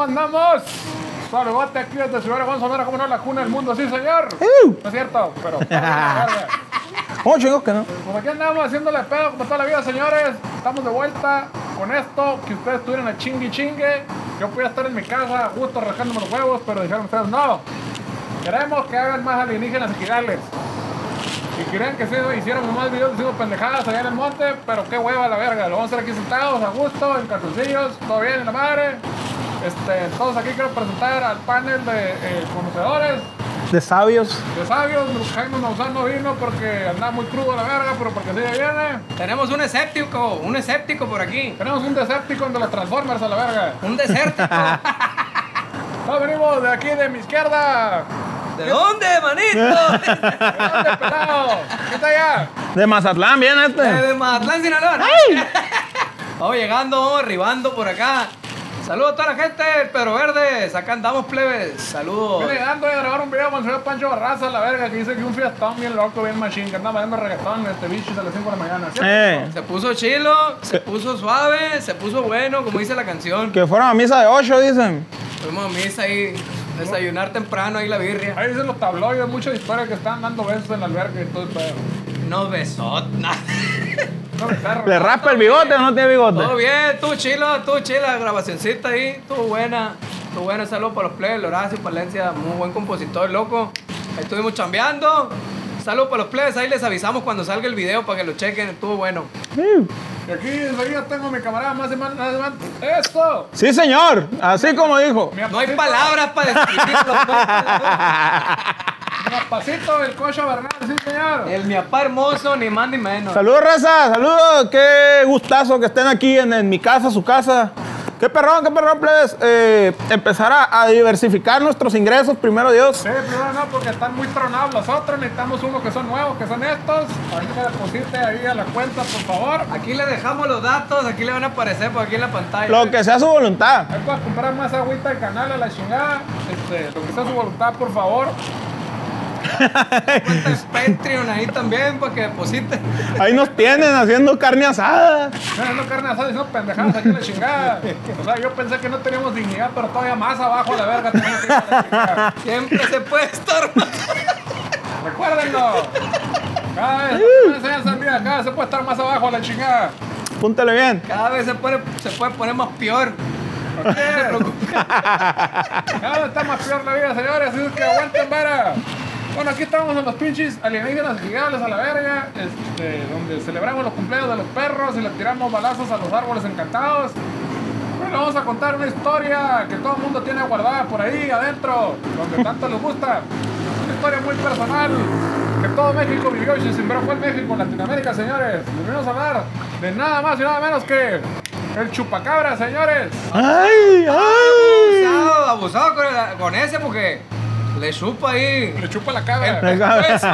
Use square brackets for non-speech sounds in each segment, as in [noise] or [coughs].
¿Cómo andamos? Saludote aquí desde Ciudad Juan Sonora, como no, la cuna del mundo, sí, señor. No es cierto, pero... [laughs] ¿Cómo chingos que no? Pues aquí andamos haciéndole pedo como toda la vida, señores. Estamos de vuelta con esto, que ustedes estuvieran a chingue chingue. Yo podía estar en mi casa, a gusto, rascándome los huevos, pero dijeron ustedes no. Queremos que hagan más alienígenas ejidales. Y querían que sí, hiciéramos más videos diciendo pendejadas allá en el monte, pero qué hueva la verga. Lo vamos a hacer aquí sentados, a gusto, en calzoncillos, todo bien, en la madre. Este, todos aquí quiero presentar al panel de eh, conocedores, De sabios. de sabios. Jaime Maussan no vino porque andaba muy crudo la verga, pero porque ya viene. Tenemos un escéptico, un escéptico por aquí. Tenemos un Decepticon de los Transformers a la verga. Un desértico. [laughs] Todos venimos de aquí, de mi izquierda. ¿De dónde, manito? [laughs] ¿De dónde, pelado? ¿Qué está allá? De Mazatlán, bien este. De Mazatlán, Sinaloa. ¿no? [laughs] Vamos llegando, vamos arribando por acá. Saludos a toda la gente del Pedro Verdes. Acá andamos, plebes. Saludos. Vine llegando a grabar un video con el señor Pancho Barraza, la verga, que dice que un fiestón bien loco, bien machine, que anda bailando reggaetón este bicho a las 5 de la mañana. ¿cierto? Eh, Se puso chilo, se puso suave, se puso bueno, como dice la canción. que fueron a misa de 8, dicen. Fuimos a misa ahí, desayunar temprano ahí la birria. Ahí dicen los tabloides, muchas historias que están dando besos en la alberca y todo el pedo. No besot, [laughs] nada. No, perro. ¿Le raspa el bigote o no tiene bigote? Todo bien, tú chilo, tú chila, grabacioncita ahí, estuvo buena, estuvo buena, saludos para los plebes, Horacio Palencia, muy buen compositor, loco. Ahí estuvimos chambeando. Saludos para los plebes, ahí les avisamos cuando salga el video para que lo chequen, estuvo bueno. Y aquí enseguida tengo a mi camarada más de más, más de más. ¡Esto! Sí, señor. Así como dijo. Mi No hay palabras para describirlo. [laughs] Mi apacito, el cocho Bernal, sí, señor. el mi apá hermoso, ni más ni menos. Saludos, raza. Saludos. Qué gustazo que estén aquí en, en mi casa, su casa. Qué perrón, qué perrón, plebes. Eh, empezar a, a diversificar nuestros ingresos, primero Dios. Sí, primero no, porque están muy tronados los otros. Necesitamos unos que son nuevos, que son estos. Ahí me deposite ahí a la cuenta, por favor. Aquí le dejamos los datos, aquí le van a aparecer por aquí en la pantalla. Lo que sea su voluntad. Ahí puedes comprar más agüita del canal a la chingada. Este, lo que sea su voluntad, por favor. [laughs] Cuenta en Patreon ahí también para que depositen. Ahí nos tienen haciendo carne asada. No, no carne asada, diciendo pendejadas aquí la chingada. O sea, yo pensé que no teníamos dignidad, pero todavía más abajo la verga tenemos que la chingada. Siempre se puede estar más. Recuérdenlo. Cada vez, vez se se puede estar más abajo a la chingada. Púntele bien. Cada vez se puede, se puede poner más peor. ¿Por qué? [laughs] Cada vez está más peor la vida, señores, así es que aguanten, vara. Bueno, aquí estamos en los pinches alienígenas gigantes a la verga, este, donde celebramos los cumpleaños de los perros y le tiramos balazos a los árboles encantados. Bueno, vamos a contar una historia que todo el mundo tiene guardada por ahí adentro, donde tanto les gusta. Una historia muy personal todo México vivió y se sembró fue en México, en Latinoamérica, señores. Les venimos a hablar de nada más y nada menos que el chupacabra, señores. ¡Ay, ay! Abusado, abusado con, el- con ese porque le chupa ahí. Le chupa la cabra. El pescuezo.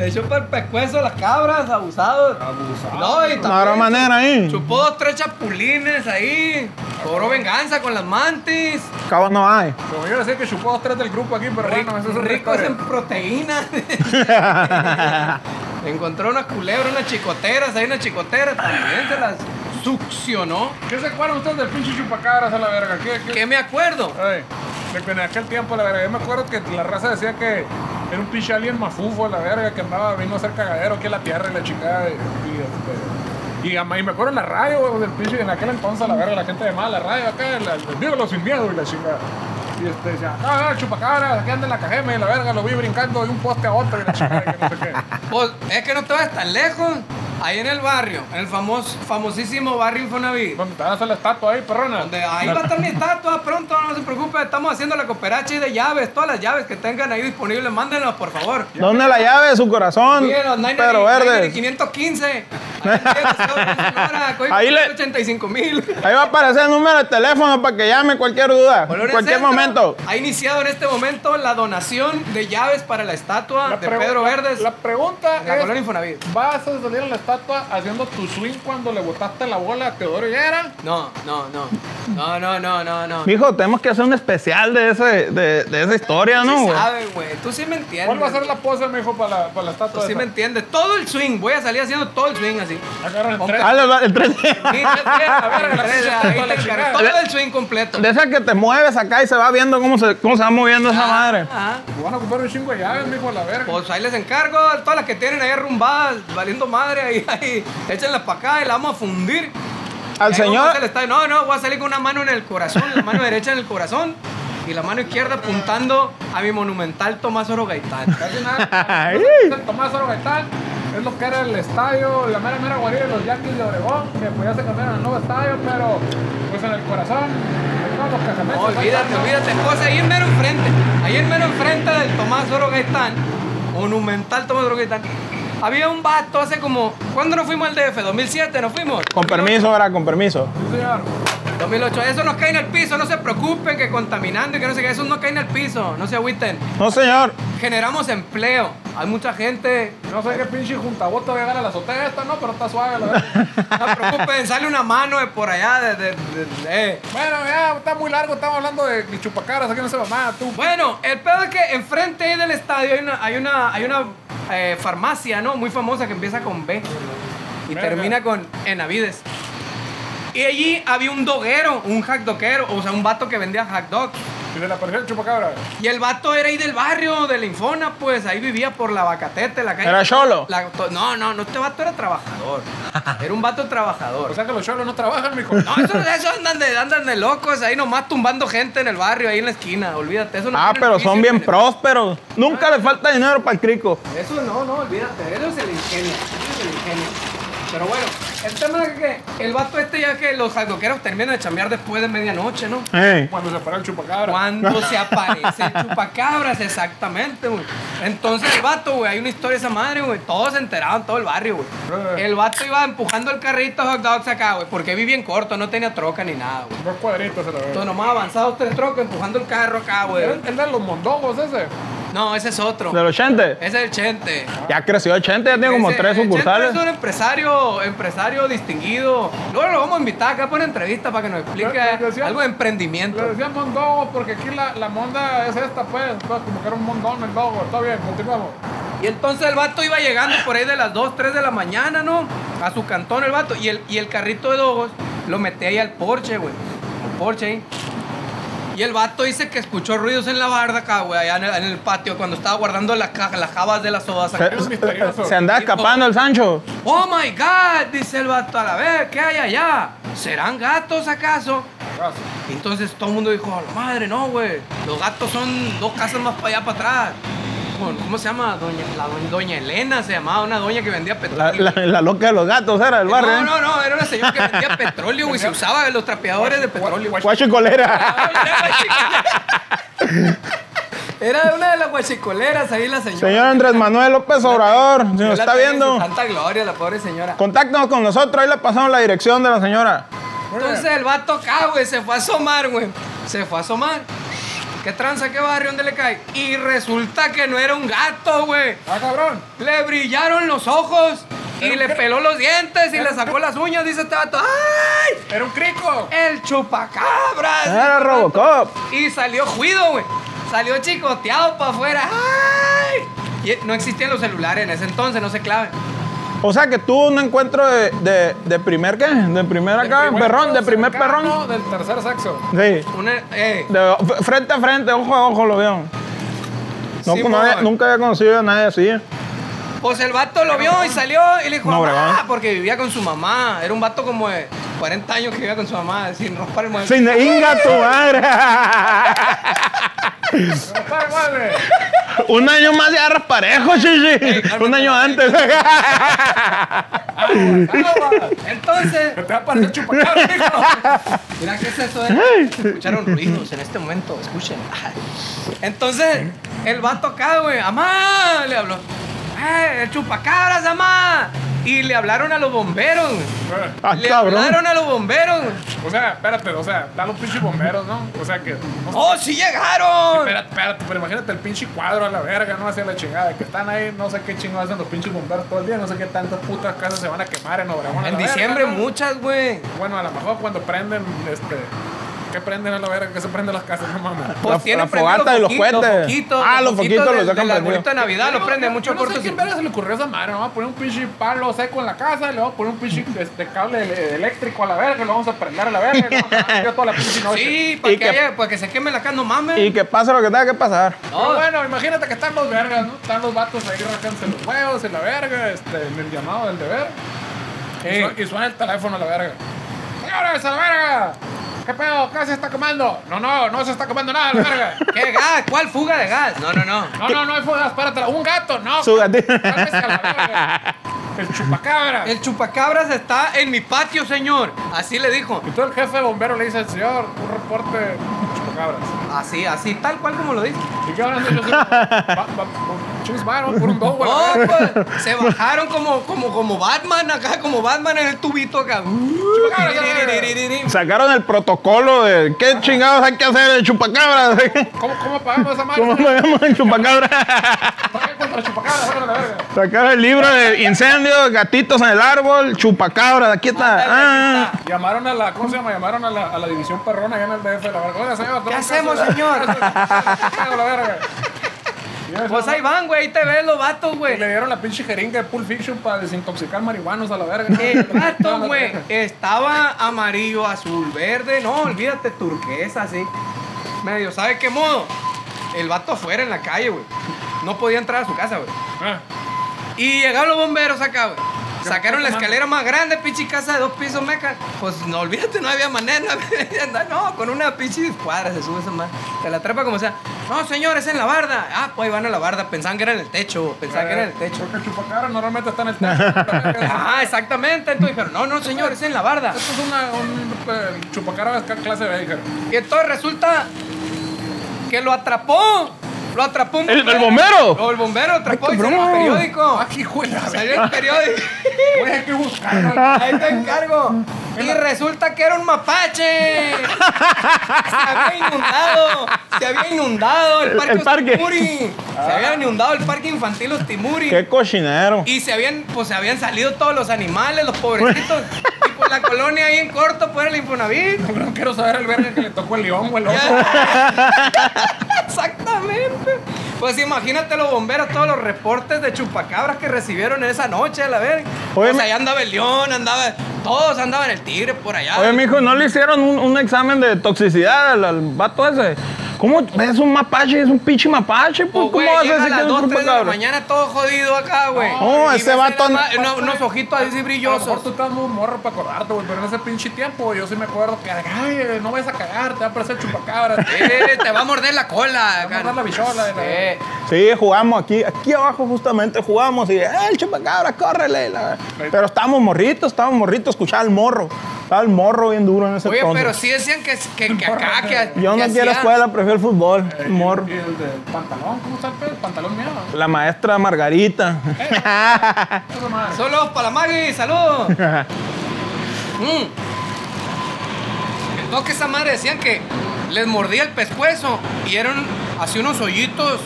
Le chupa el pescuezo a las cabras, abusados. Abusado. No, y No también manera ahí. chupó dos, tres chapulines ahí. Cobró venganza con las mantis. Cabo no hay. Como yo decía que chupó dos, tres del grupo aquí, pero bueno, eso es Ricos en proteínas. [laughs] Encontró unas culebras, unas chicoteras, ahí unas chicoteras, también se las succionó. ¿Qué se acuerdan ustedes del pinche chupacabras a la verga? ¿Qué, qué? ¿Qué me acuerdo? Ay, de en aquel tiempo, la verga, yo me acuerdo que la raza decía que era un pinche alien mafufo, la verga, que andaba, vino a hacer cagadero aquí a la tierra y la chingada. Y, y, este, y, ama- y me acuerdo en la radio, güey, del pinche, en aquel entonces, la verga, la gente a la radio acá, la, el Diego los sin miedo y la chingada. Y este decía, no, chupacabras, aquí anda en la cajeme, la verga, lo vi brincando de un poste a otro y la chingada, que no sé qué. [laughs] Pues, es que no te vayas tan lejos. Ahí en el barrio, en el famoso, famosísimo barrio Infonavit. ¿Dónde te van a hacer la estatua ahí, perrona? Donde ahí va a estar mi estatua pronto, no se preocupe. Estamos haciendo la cooperacha de llaves. Todas las llaves que tengan ahí disponibles, mándenlas, por favor. ¿Dónde la llave de su corazón? Mírenos, Pero verde. 515. Ahí, Ahí le- 85 mil. Ahí va a aparecer el número de teléfono para que llame cualquier duda. En cualquier momento. Ha iniciado en este momento la donación de llaves para la estatua de Pedro Verdes. La pregunta la es. ¿vas a salir en la estatua haciendo tu swing cuando le botaste la bola a Teodoro Higuera? No, no, no. No, no, no, no, no. Mijo, tenemos que hacer un especial de, ese, de, de esa historia, ¿no? Sí güey? sabes, güey. Tú sí me entiendes. ¿Cuál va a ser la pose, mijo, para la, para la Tú estatua? sí esa? me entiendes. Todo el swing. Voy a salir haciendo todo el swing así. Agarra el Con- tren. Ah, el tren- Sí, [laughs] a ver, la ahí te encargo. Todo el swing completo. De esa que te mueves acá y se va viendo cómo se, cómo se va moviendo esa madre. Ajá. Van a ocupar un chingo de llaves, mijo, a la verga. Pues ahí les encargo, todas las que tienen ahí arrumbadas, valiendo madre, ahí, ahí, échenlas para acá y la vamos a fundir. Al señor. No, no, voy a salir con una mano en el corazón, la mano derecha en el corazón y la mano izquierda apuntando a mi monumental Tomás Oro Gaitán. [laughs] Tomás Oro Gaitán es lo que era el estadio, la mera mera guarida de los Yankees de Obregón, que pues ya se cambiaron al nuevo estadio, pero pues en el corazón, todos los casamentos. No, olvídate, olvídate. Pues ahí en mero enfrente, ahí en mero enfrente del Tomás Oro Gaitán, monumental Tomás Oro Gaitán, había un vato hace como, ¿cuándo nos fuimos al DF? ¿2007 nos fuimos? con permiso, ahora, con permiso. Sí, señor. 2008, eso no cae en el piso, no se preocupen que contaminando y que no sé qué, eso no cae en el piso, no se agüiten. No, señor. Generamos empleo, hay mucha gente, No sé qué pinche juntaboto va a llegar a la azotea esta, no, pero está suave la verdad. no se preocupen, sale una mano de por allá, de, de- de- de- eh. Bueno, ya está muy largo, estamos hablando de mi chupacaras, aquí no se mamá, tú. Bueno, el pedo es que enfrente ahí del estadio hay una, hay una, hay una eh, farmacia, ¿no? Muy famosa que empieza con B y termina con Enavides. Y allí había un doguero, un hack doguero, o sea, un vato que vendía hack dog. Y apareció el chupacabra. Y el vato era ahí del barrio, de la Infona, pues ahí vivía por la Bacatete, la calle. ¿Era cholo? La- to- no, no, no, este vato era trabajador. [laughs] Era un vato trabajador. O sea que los cholos no trabajan, mijo. no, eso, eso andan, de, andan de locos, ahí nomás tumbando gente en el barrio, ahí en la esquina, olvídate. Eso no Ah, pero son bien prósperos. Nunca le falta dinero para el crico. Eso no, no, olvídate, eso es el ingenio, eso es el ingenio. Pero bueno, el tema es que el vato este ya que los jaldoqueros terminan de chambear después de medianoche, ¿no? Ey. Cuando se para el chupacabra. Cuando se [laughs] aparece el chupacabras, exactamente, güey. Entonces el vato, güey, hay una historia de esa madre, güey. Todos se enteraban, todo el barrio, güey. El vato iba empujando el carrito hot dogs acá, güey, porque vi bien corto, no tenía troca ni nada, güey. Dos cuadritos se lo Entonces nomás avanzados tres trocas empujando el carro acá, güey. ¿El, el de los mondongos ese? No, ese es otro. De los 80. Ese es el Chente. Ya creció 80, ya tiene como tres el Chente sucursales. Es un empresario, empresario distinguido. Luego lo vamos a invitar acá por una entrevista para que nos explique Le- le decía- algo de emprendimiento. Le decían mondongos porque aquí la, la monda es esta, pues. Entonces, como que era un mondón el dogo. Está bien, continuamos. Y entonces el vato iba llegando por ahí de las 2, 3 de la mañana, ¿no? A su cantón el vato. Y el, y el carrito de dogos lo metí ahí al porche, güey. Al porche ahí. Y el vato dice que escuchó ruidos en la barda acá, güey, allá en el, en el patio, cuando estaba guardando las, ca- las jabas de las sodas acá. Es misterioso. Se, se anda escapando el Sancho. Oh my god, dice el vato a la vez, ¿qué hay allá? ¿Serán gatos acaso? Entonces todo el mundo dijo, "A la madre, no, güey. Los gatos son dos casas más para allá, para atrás. ¿Cómo se llama? Doña, la doña, Elena se llamaba, una doña que vendía petróleo. la- la loca de los gatos era del barrio. no, ¿eh? no, no, era una señora que vendía petróleo, güey. Se usaba en los trapeadores de petróleo. Guacho y colera. [laughs] Era una de las guachicoleras ahí la señora. Señor Andrés Manuel López Obrador, si nos está viendo, su Santa gloria, la pobre señora. contáctanos con nosotros. Ahí le pasamos la dirección de la señora. Entonces el vato acá, güey, se fue a asomar, güey. Se fue a asomar. ¿Qué tranza, qué barrio, dónde le cae? Y resulta que no era un gato, güey. Ah, cabrón. Le brillaron los ojos y le peló los dientes y le sacó las uñas, dice este vato. ¡Ay! Era un crico. ¡El chupacabras! Era Robocop. Y salió juido, güey. Salió chicoteado para afuera. ¡Ay! Y no existían los celulares en ese entonces, no se claven. O sea que tuvo un encuentro de, de, de primer, ¿qué? De primer acá, primer perrón, de primer perrón. Del tercer sexo. Sí. Una, eh, De frente a frente, ojo a ojo lo vio. No, Sí, nunca había conocido a nadie así. Pues el vato lo vio y salió y le dijo, No, mamá, porque vivía con su mamá. Era un vato como de 40 años que vivía con su mamá, sin rompar el mueble. Sin inga tu madre. ¡Está igual, Un año más de arras parejo, chichi. Un año antes. Entonces, Te va a chupacabra, mijo. mira, ¿qué es eso? Eh? Escucharon ruidos en este momento, escuchen. Entonces, el vato acá, güey, amá, le habló. ¡Eh, el chupacabras, amá! Y le hablaron a los bomberos. güey. Ah, Le cabrón. hablaron a los bomberos. O sea, espérate, o sea, están los pinches bomberos, ¿no? O sea que. No. ¡Oh, sí llegaron! Espérate, espérate, pero imagínate el pinche cuadro a la verga, no hacia la chingada, que están ahí, no sé qué chingados hacen los pinches bomberos todo el día, no sé qué tantas putas casas se van a quemar en Obregón. a En la verga, diciembre ¿no? muchas, güey. Bueno, a lo mejor cuando prenden, este. ¿Qué prenden a la verga? ¿Qué se prenden las casas? No mames. Pues tienen fogata y los cohetes. Ah, los foquitos los del- dejan del arbolito de Navidad, lo prende mucho Yo no sé corto. quién verga se le ocurrió esa madre, ¿no? Vamos a poner un pinche palo seco en la casa y le vamos a poner un pinche este, cable eléctrico a la verga y lo vamos a prender a la verga y lo vamos a prender toda la pinche noche. Sí, para que, que- haya- para que se queme la casa, no mames. Y que pase lo que tenga que pasar. Pero No, bueno, imagínate que están los vergas, ¿no? Están los vatos ahí rascándose los huevos y la verga, este, en el llamado del deber. Y suena el teléfono a la verga. ¡Señores, a la verga! ¿Qué pedo? ¿Qué se está quemando? No, no, no se está quemando nada, la verga. [laughs] ¿Qué gas? ¿Cuál fuga de gas? No, no, no. No, no, no hay fuego, espérate. Un gato, no. Verga. El chupacabra. El chupacabras está en mi patio, señor. Así le dijo. Y tú el jefe de bombero le dice al señor, un reporte chupacabras. Así, así, tal cual como lo dice. ¿Y qué van a hacer por un güey. No, pues, se bajaron como, como, como Batman acá, como Batman en el tubito acá. Sacaron el protocolo de qué chingados hay que hacer el chupacabra. ¿Cómo, ¿Cómo pagamos esa madre? ¿Cómo pagamos el chupacabra? Paga contra chupacabras, sácalo a la verga. Sacaron el libro de incendios, gatitos en el árbol, chupacabra. Aquí está. Ah. Llamaron a la, ¿cómo se llama? Llamaron a la, a la división perrona allá en el DF. La verga. Oiga, señor. ¿Qué hacemos, caso señor? Pues ahí van, güey, ahí te ves los vatos, güey. le dieron la pinche jeringa de Pulp Fiction para desintoxicar marihuanos a la verga. El [laughs] vato, güey, estaba amarillo, azul, verde, no, olvídate, turquesa, así. Medio, ¿sabe qué modo? El vato afuera en la calle, güey. No podía entrar a su casa, güey. Ah, Y llegaron los bomberos acá, güey. ¿Qué [laughs] Sacaron la escalera más grande, pinche casa de dos pisos, meca. Pues no olvídate, no había manera. [laughs] no con una pinche escuadra se sube esa madre. Se la trepa como sea. No, señor, es en la barda. Ah, pues ahí van a la barda. Pensaban que era en el techo. Pensaban que era en el techo. Porque el chupacabra normalmente está en el techo. [laughs] Ah, exactamente. Entonces dijeron, no, no, señor, es en la barda. Esto es una, un eh, chupacabra de clase B, dijeron. Y entonces resulta que lo atrapó. Lo atrapó un ¿El, el bombero? No, el bombero atrapó Ay, y salió el periódico. Aquí, güey, la Salió en el periódico. Güey, hay que buscarlo. Ahí te encargo. Y resulta que era un mapache. Se había inundado. Se había inundado el parque, El parque. Se había inundado el parque infantil Ostimuri. Qué cochinero. Y se habían, pues se habían salido todos los animales, los pobrecitos. y pues la colonia ahí en corto, pues era el Infonavit. No quiero saber el verga que le tocó el león o el oso. Exactamente. Pues imagínate los bomberos, todos los reportes de chupacabras que recibieron en esa noche, a la verga. Oye, o sea, me- ahí andaba el león, andaba. Todos andaban el tigre por allá. Oye, mijo, ¿no le hicieron un, un examen de toxicidad al, al vato ese? ¿Cómo? Es un mapache, es un pinche mapache. Pues, Pues, ¿Cómo vas a decir que es 2, un 3 de la chupacabra? mañana todo jodido acá, güey. No, Y ese vato no- unos, ojitos así A lo mejor brillosos. tú estás muy morro para acordarte, güey, pero en ese pinche tiempo yo sí me acuerdo que, ay, no vayas a cagar, te va a aparecer chupacabra. Te [laughs] Eh, te va a morder la cola. va a mandar la bichola. la- Eh, Sí, jugamos aquí, aquí abajo justamente jugamos y eh, el chupacabra, córrele. la- Pero estábamos morritos, estábamos morritos, escuchaba el morro. Estaba el morro bien duro en ese Oye, pero sí decían que, que, que acá, [laughs] que. Yo no que quiero hacía- escuela, prefiero el fútbol. Y el morro. Y el del pantalón, ¿cómo está el pedo? El pantalón mío. La maestra Margarita. Madre. [laughs] Solo para la Maggie, saludos. [laughs] Mm. No, que esa madre decían que les mordía el pescuezo y eran así unos hoyitos,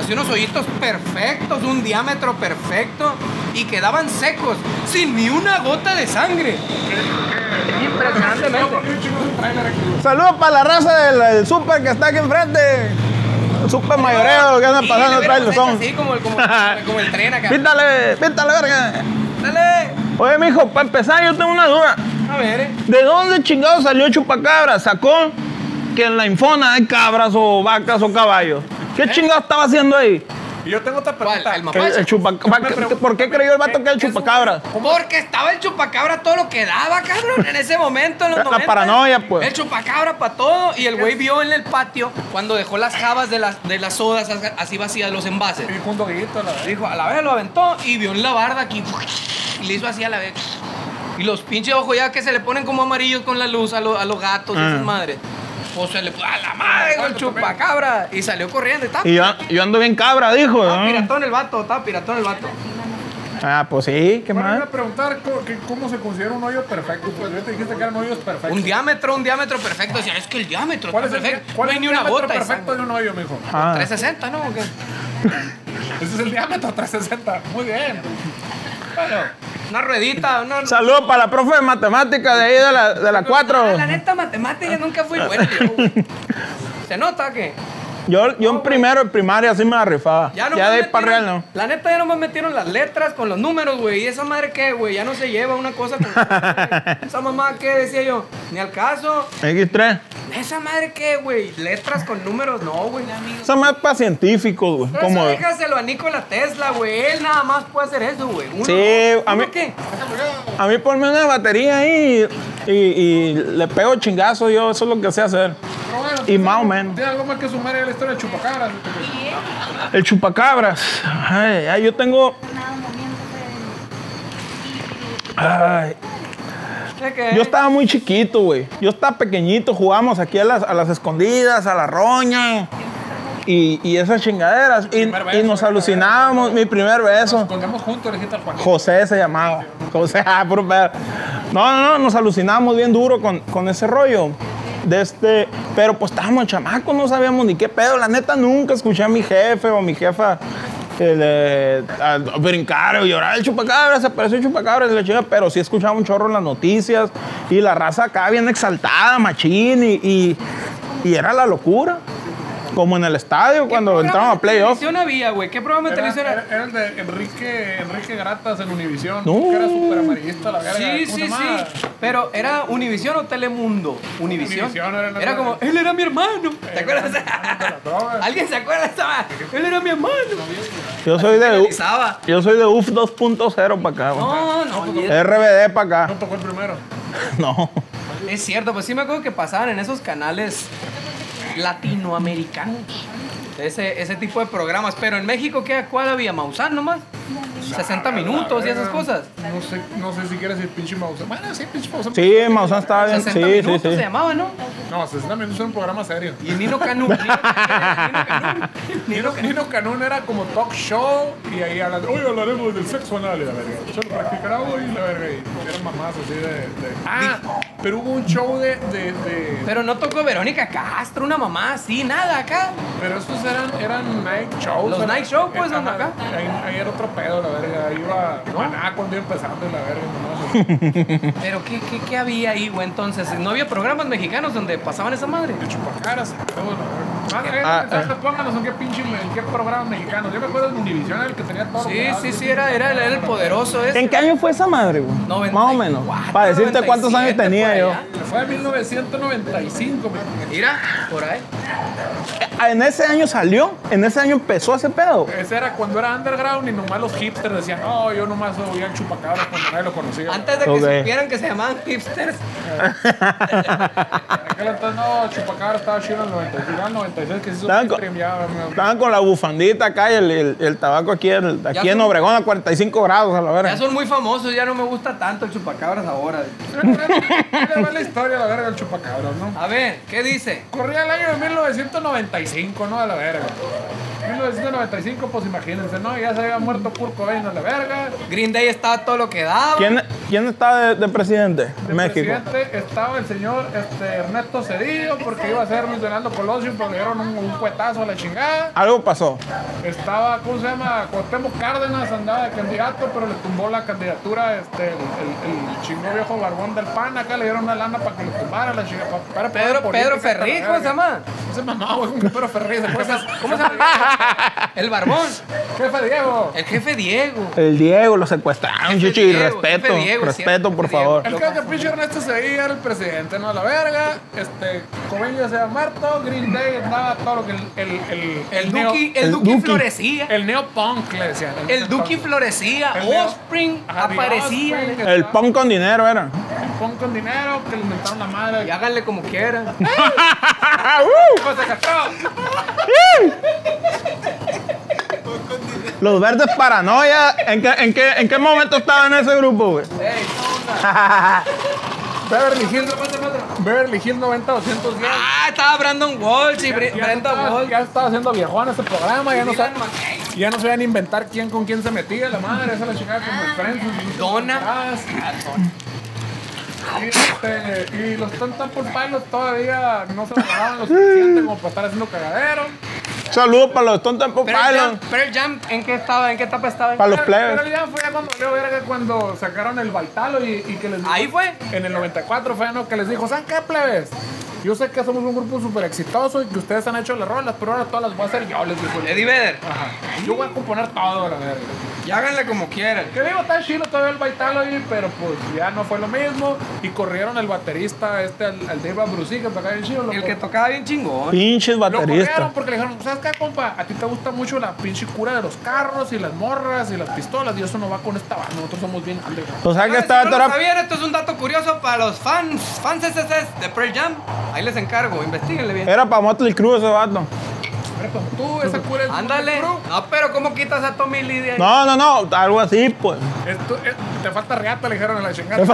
así unos hoyitos perfectos, un diámetro perfecto y quedaban secos, sin ni una gota de sangre. Impresionantemente. Saludos para la raza del, del super que está aquí enfrente. El super mayoreo que anda pasando atrás del son. Así como el, como, como el tren acá. Píntale, píntale, verga. Dale. Oye, mijo, para empezar, yo tengo una duda. A ver, eh. ¿De dónde chingado salió Chupacabra? ¿Sacó que en la infona hay cabras o vacas o caballos? ¿Qué chingado estaba haciendo ahí? Y yo tengo otra pregunta. ¿El El, mapache? el chupa- Me pregunto- ¿Por qué creyó el vato que era el ¿Qué es un- chupacabra? Porque estaba el chupacabra todo lo que daba, cabrón, en ese momento, en los La 90. paranoia, pues. El chupacabra para todo. Y el güey vio en el patio cuando dejó las jabas de las, de las sodas así vacías, los envases. Y junto a Guillito, la. Dijo, a la vez lo aventó y vio en la barda aquí. Y le hizo así a la vez. Y los pinches ojos ya que se le ponen como amarillos con la luz a, lo- a los gatos y esas madres. Se le puso a la madre con el chupacabra. Y salió corriendo. Y Y yo, yo ando bien cabra, dijo. estaba ¿no? piratón el vato, estaba piratón el vato. Ah, pues sí, qué Bueno, mal. iba a preguntar que cómo se considera un hoyo perfecto. Pues yo te dijiste que eran hoyos perfectos. Un diámetro, un diámetro perfecto. Decía, es que el diámetro ¿Cuál es está el, perfecto. cuál no es ni una de perfecto de un hoyo, mijo? Ah. 360, ¿no? ¿O qué? [laughs] Ese es el diámetro, 360. Muy bien. Bueno, una ruedita, una... Saludos para la profe de matemáticas de ahí de la, de la 4. Ah, La neta, matemática nunca fui bueno. [laughs] Se nota que Yo, yo en primero, en primaria, sí me la rifaba. ya Ya, no de ahí para real, no. La neta ya nomás metieron las letras con los números, güey. ¿Y esa madre qué, güey? Ya no se lleva una cosa con [laughs] Esa mamá qué, decía yo. Ni al caso. X3. ¿Esa madre qué, güey? Letras con números, no, güey. Eso más para científicos, güey. Eso déjaselo a Nikola Tesla, güey. Él nada más puede hacer eso, güey. Sí, no. a ¿Uno mí- qué? A mí ponme una batería ahí y, y le pego chingazo yo. Eso es lo que sé hacer. Y más o menos. ¿Tiene algo más que sumar a la historia de Chupacabras? El chupacabras. Ay, ay, yo tengo... Ay, yo estaba muy chiquito, güey. Yo estaba pequeñito, jugamos aquí a las, a las escondidas, a la roña. Y, y esas chingaderas. Y, beso, y nos ¿verdad? alucinábamos. Mi primer beso. Colgamos juntos, le dijiste al Juan. José se llamaba. José, [laughs] ah. No, no, no, nos alucinábamos bien duro con, con ese rollo. De este, pero pues estábamos chamacos, no sabíamos ni qué pedo. La neta nunca escuché a mi jefe o mi jefa eh, a- a brincar o llorar. El chupacabra, se apareció el chupacabra, y la chinga, pero sí escuchaba un chorro en las noticias y la raza acá bien exaltada, machín, y era la locura. Como en el estadio ¿Qué cuando entramos a de playoff. televisión había, güey? ¿Qué programa de Era, televisión era, era? el de Enrique, Enrique Gratas en Univisión. No. Que era súper amarillista la verga. Sí, ¿Cómo sí, sí. Pero era Univisión o Telemundo. Univisión. Era Era como, él era mi hermano. ¿Te acuerdas? [laughs] ¿Alguien se acuerda de esa? Él era mi hermano. Yo soy de, U- Analizaba. yo soy de UF 2.0 para acá. güey. No, no, RBD para No acá. tocó el primero. [laughs] No. es cierto, pues sí me acuerdo que pasaban en esos canales latinoamericanos. Ese, ese tipo de programas. Pero en México, ¿qué? ¿Cuál había? ¿Maussan nomás? 60 minutos y esas cosas. No sé, no sé si quieres decir pinche mouse. Bueno, sí, pinche mouse. Sí, Maussan estaba bien. 60 Sí, sí, minutos sí. se llamaba, ¿no? No, 60 minutos era un programa serio. Y Nino Canú. Nino. Nino, Canún era como talk show y ahí hablan, hoy hablaremos del sexo anal y la verga. Se lo practicará hoy y la verga. Y eran mamás así de, de- Ah, pero hubo un show de, de, de- Pero no tocó Verónica Castro, una mamá así, nada acá. Pero esos eran, eran night shows. Los night show, pues, eh, ¿dónde ajá, acá? Ahí, ahí era otro pedo, la verga. Iba Maná cuando iba empezando y la verga. [laughs] Pero ¿qué, qué, qué había ahí, güey? Entonces, ¿no había programas mexicanos donde pasaban esa madre? De chupacaras, todo, la verga. Ah, Ah, eh, mensaje, pónganos en qué pinche, en qué programa mexicano. Yo me acuerdo de Univision, el que tenía todo. Sí, sí, sí, era, era, era el poderoso ese. ¿En qué año fue esa madre, güey? 94, Más o menos. Para decirte cuántos años 97 tenía yo. Fue en 1995, me- Mira, por ahí. Ah, En ese año salió, en ese año empezó ese pedo. Ese era cuando era underground y nomás los hipsters decían, no, yo nomás oía el chupacabras cuando nadie lo conocía. Antes de que supieran que se llamaban hipsters. Aquel entonces, no, chupacabras estaba chido en el 96, era el 96 que se hizo Estaban con- ya, me- Estaban con la bufandita acá y el, el- el tabaco aquí, el- aquí Ya en son- Obregón a 45 grados a la Ya verga. son muy famosos, ya no me gusta tanto el chupacabras ahora. Era la historia, la verga, del chupacabras, ¿no? A ver, ¿qué dice? Corría el año de 1995, ¿no? A la verga. 1995, pues imagínense, ¿no? Ya se había muerto Kurt Cobain a la verga. Green Day estaba todo lo que daba. ¿Quién, quién está de, de presidente? De México. presidente estaba el señor este, Ernesto Cedillo, porque iba a ser Luis Donaldo Colosio, pero le dieron un, un cuetazo a la chingada. Algo pasó. Estaba, ¿cómo se llama? Cuauhtémoc Cárdenas andaba de candidato, pero le tumbó la candidatura este, el, el, el chingo viejo barbón del PAN. Acá le dieron una lana para que lo tumbara la chingada. pa- para Pedro, Pedro ¿cómo se llama? [laughs] Ese mamá, güey, que Pedro Ferriz. [laughs] ¿Cómo se llama? El barbón. jefe Diego. El jefe Diego. El Diego lo secuestraron, chichi. Diego, respeto, jefe Diego, respeto, por jefe Diego. favor. El que que pinche Ernesto Cedillo era el presidente, ¿no? A la verga. Este, ya se había muerto. Green Day andaba todo lo que el. El, el, El neo- Duki, el el Duki Duki. florecía. El neopunk le decían. El Duki florecía. Offspring aparecía. Offspring, El punk con dinero era. El punk con dinero que le inventaron la madre. Y háganle como quieran. [laughs] Los verdes paranoia. ¿En qué, en qué, en qué momento estaba en ese grupo, güey? Ey. Beverly Hills. Beverly Hills 90210. Ah, estaba Brandon Walsh y Bre- Brenda Walsh. Ya estaba haciendo viejón ese programa, ya no, Dylan sab- McKay. ya no sabían inventar quién con quién se metía, la madre, esa la chingada como el Friends. Donna. Y, este, y los Stone Temple Pilots todavía no se valoraban lo suficiente como para estar haciendo cagadero. Saludos para los Stone Temple Pearl Jam. Pearl Jam, ¿en qué estaba? ¿En qué etapa estaba? Para los plebes. Pero ya fue ya cuando verga cuando sacaron el Baitalo y, y que les dijo- Ahí fue. En el 94 fue, ¿no? Que les dijo, ¿saben qué, plebes? Yo sé que somos un grupo súper exitoso y que ustedes han hecho las rolas, pero ahora todas las voy a hacer yo, les dijo. Eddie Vedder. Ajá. Yo voy a componer todo, la verga. Y háganle como quieran. Que digo, está chido todavía el Baitalo ahí, pero pues ya no fue lo mismo. Y corrieron el baterista, este, al, al Dave Abruzzi, que tocaba bien chido. El que tocaba bien chingón. Pinches lo corrieron bateristas. porque le dijeron, ¿sabes qué, compa? A ti te gusta mucho la pinche cura de los carros y las morras y las pistolas y eso no va con esta banda. Nosotros somos bien underground. O sea que Ah, si estaba no lo toda- sabían, esto es un dato curioso para los fans, fans SSS de Pearl Jam. Ahí les encargo, investiguenle bien. Era para Motley Crue ese vato. Pero pues tú, esa cura es Ándale. No, pero ¿cómo quitas a Tommy Lee de ahí? No, no, no. Algo así, pues. Esto- eh, te falta reata, le dijeron a la chingada.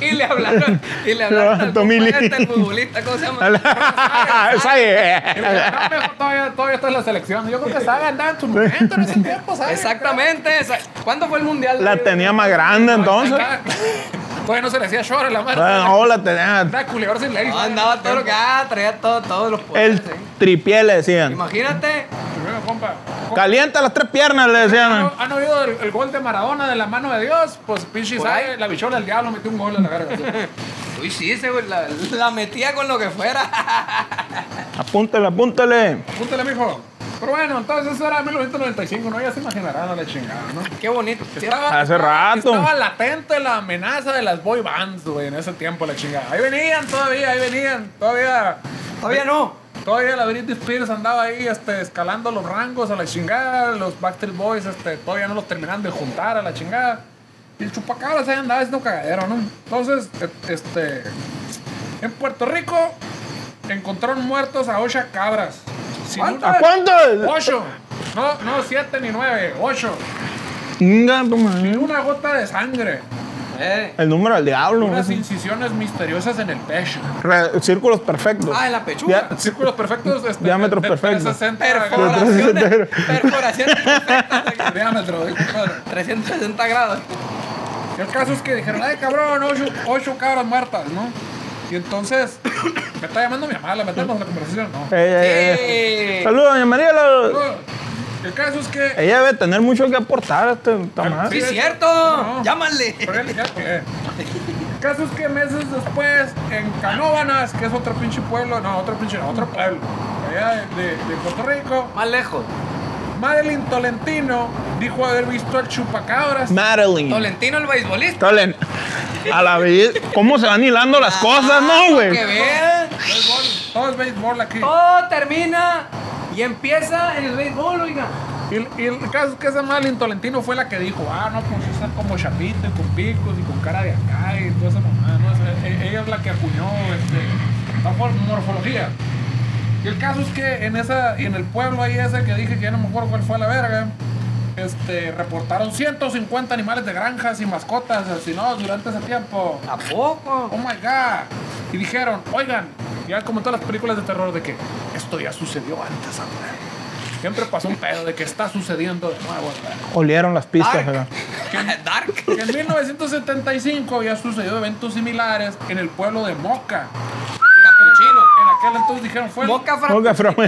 Y le hablaron, y le hablaron al Tommy Lee. este, el futbolista, ¿cómo se llama? Es. "No, mijo, todavía, todavía está en la selección. Yo creo que Saga andaba en su momento en ese [laughs] tiempo, ¿sabes? Exactamente. esa- ¿Cuándo fue el mundial? La tenía más grande entonces. Todavía no se le hacía short a la madre. No, la tenía. Andaba culiador sin ley. No, andaba todo lo que ah, traía todo, todos los El poderes. ¿eh? tripié le decían. Imagínate, Primero, compa. Calienta las tres piernas, le ¿Han, decían. han oído el, el gol de Maradona de la mano de Dios? Pues pinche sabe, ahí. la bichola del diablo metió un gol en la verga. [laughs] uy, sí, ese güey la, la metía con lo que fuera. [laughs] Apúntale, apúntale. Apúntale, mijo. Pero bueno, entonces eso era 1995, ¿no? Ya se imaginarán a la chingada, ¿no? Qué bonito. Estaba, Hace estaba- rato. Estaba latente la amenaza de las boy bands, güey, en ese tiempo, la chingada. Ahí venían todavía, ahí venían. Todavía, Todavía no. todavía la Britney Spears andaba ahí, este, escalando los rangos a la chingada. Los Backstreet Boys, este, todavía no los terminan de juntar a la chingada. Y el chupacabras ahí andaba haciendo cagadero, ¿no? Entonces, e- este, en Puerto Rico encontraron muertos a ocho cabras. Sin ¿A cuánto? Ocho. No, no, siete ni nueve, ocho. Madre. una gota de sangre. Eh. El número del diablo. Unas incisiones misteriosas en el pecho. Re- Círculos perfectos. Ah, en la pechuga. Ya- Círculos perfectos. Este, Diámetros de- de perfectos. 360 grados Perforaciones. Perforaciones. de [laughs] diámetro. de compadre. 360 grados. El caso es que dijeron, ay cabrón, ocho, ocho cabras muertas, ¿no? Y entonces, [coughs] me está llamando mi mamá, la metemos en la conversación, ¿no? Eh, eh, eh. Sí. Saludos, doña María. la- El caso es que... Ella debe tener mucho que aportar a este Sí, madre. Sí, cierto. No. Llámale. Pero él. El caso es que meses después, en Canóvanas, que es otro pinche pueblo, no, otro pinche, no, otro pueblo, allá de, de- de Puerto Rico, Más lejos. Madeline Tolentino dijo haber visto al chupacabras. Madeline. Tolentino el beisbolista. Tolen. A la vez, ¿cómo se van hilando las cosas, no, Que güey? vean. Béisbol, todo es béisbol aquí. Todo termina y empieza en el béisbol, oiga. Y, y el caso es que esa Madeline Tolentino fue la que dijo, ah, no, pues esa como chapita, y con picos y con cara de acá y toda esa mamada, ¿no? Esa- e- ella es la que acuñó este, la mor- morfología. Y el caso es que en esa, y en el pueblo ahí ese que dije que ya no me acuerdo cuál fue la verga, este, reportaron 150 animales de granjas y mascotas asesinados durante ese tiempo. ¿A poco? Oh my god. Y dijeron, oigan, ya como en todas las películas de terror de que esto ya sucedió antes, hombre. Siempre pasó un pedo de que está sucediendo de nuevo, hombre. Olieron las pistas, Dark. ¿verdad? [laughs] [laughs] Dark. Que en 1975 había sucedido eventos similares en el pueblo de Moca. Capuchino. Aquel entonces dijeron, fue el- Moca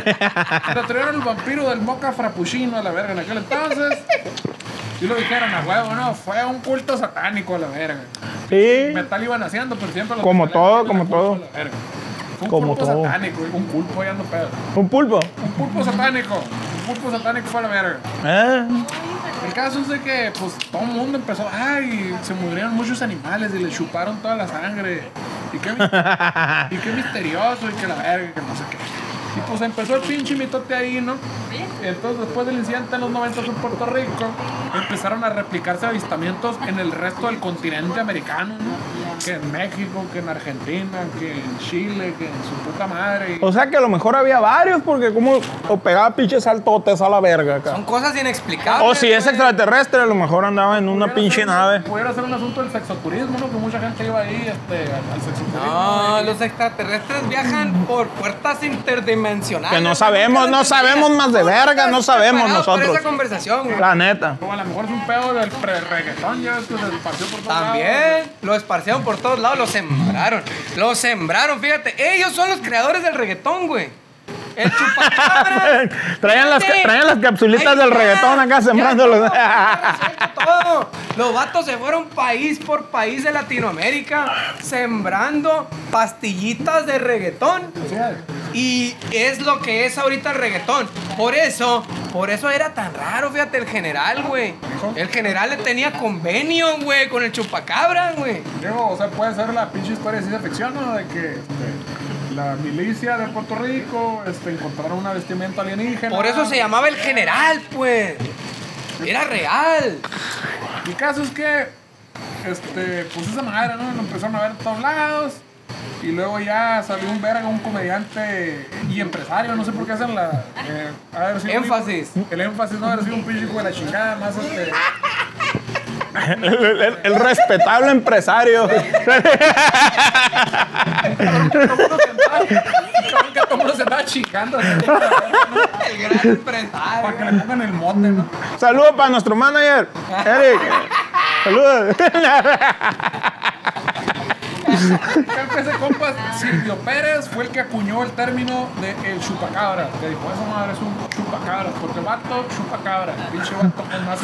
[laughs] le trajeron el vampiro del Moca Frappuccino a la verga en aquel entonces. Y lo dijeron a huevo, no, fue un culto satánico a la verga. Sí. Metal iban haciendo, pero siempre los Como todo, como la todo. Un Como culto todo. satánico, un culpo ya no pedo. Un pulpo. Un pulpo satánico. Un pulpo satánico fue a la verga. ¿Eh? El caso es de que, pues, todo el mundo empezó, ay, se murieron muchos animales y le chuparon toda la sangre. Y qué, [laughs] y qué misterioso, y que la verga, que no sé qué. Y pues empezó el pinche mitote ahí, ¿no? Entonces después del incidente en los 90 en Puerto Rico, empezaron a replicarse avistamientos en el resto del continente americano, ¿no? Que en México, que en Argentina, que en Chile, que en su puta madre. O sea que a lo mejor había varios, porque como o pegaba pinches saltotes a la verga acá. Son cosas inexplicables. O si es extraterrestre, a lo mejor andaba en una pinche ser- nave. Pudiera ser un asunto del sexoturismo, ¿no? Que mucha gente iba ahí este, al, al sexoturismo. No, y- los extraterrestres viajan por puertas interdimensionales. Que no sabemos, no sabemos más de verga, no sabemos nosotros. esa conversación, güey. La neta. O a lo mejor es un pedo del pre-reggaetón, ya ves que se esparció por todos lados. También lo esparcieron por todos lados, lo sembraron. Lo sembraron, fíjate. Ellos son los creadores del reggaetón, güey. El chupacabra. [laughs] Traían las, traían las capsulitas del reggaetón acá Ya sembrándolos. ya todo. Los vatos se fueron país por país de Latinoamérica sembrando pastillitas de reggaetón. Y es lo que es ahorita el reggaetón. Por eso, por eso era tan raro, fíjate, el general, güey. El general le tenía convenio, güey, con el chupacabra, güey. Digo, o sea, puede ser la pinche historia de ciencia ficción, ¿no? De que este, la milicia de Puerto Rico este, encontraron una vestimenta alienígena. Por eso se llamaba el general, pues. Era real. El caso es que, este, pues esa madre, ¿no? Lo empezaron a ver en todos lados. Y luego ya salió un verga, un comediante y empresario, no sé por qué hacen la. eh, de haber sido un Énfasis. el énfasis no haber sido un pinche hijo de la chingada, más este. El, el- el respetable empresario. Cabrón, que todo el mundo se estaba chingando. El gran Para que empresario. le pongan el mote, ¿no? Saludos para nuestro manager, Eric. Saludos. Ese compa Silvio Pérez fue el que acuñó el término de el chupacabra. Que dijo, esa madre es un chupacabra. Porque vato, chupacabra. Pinche vato con más.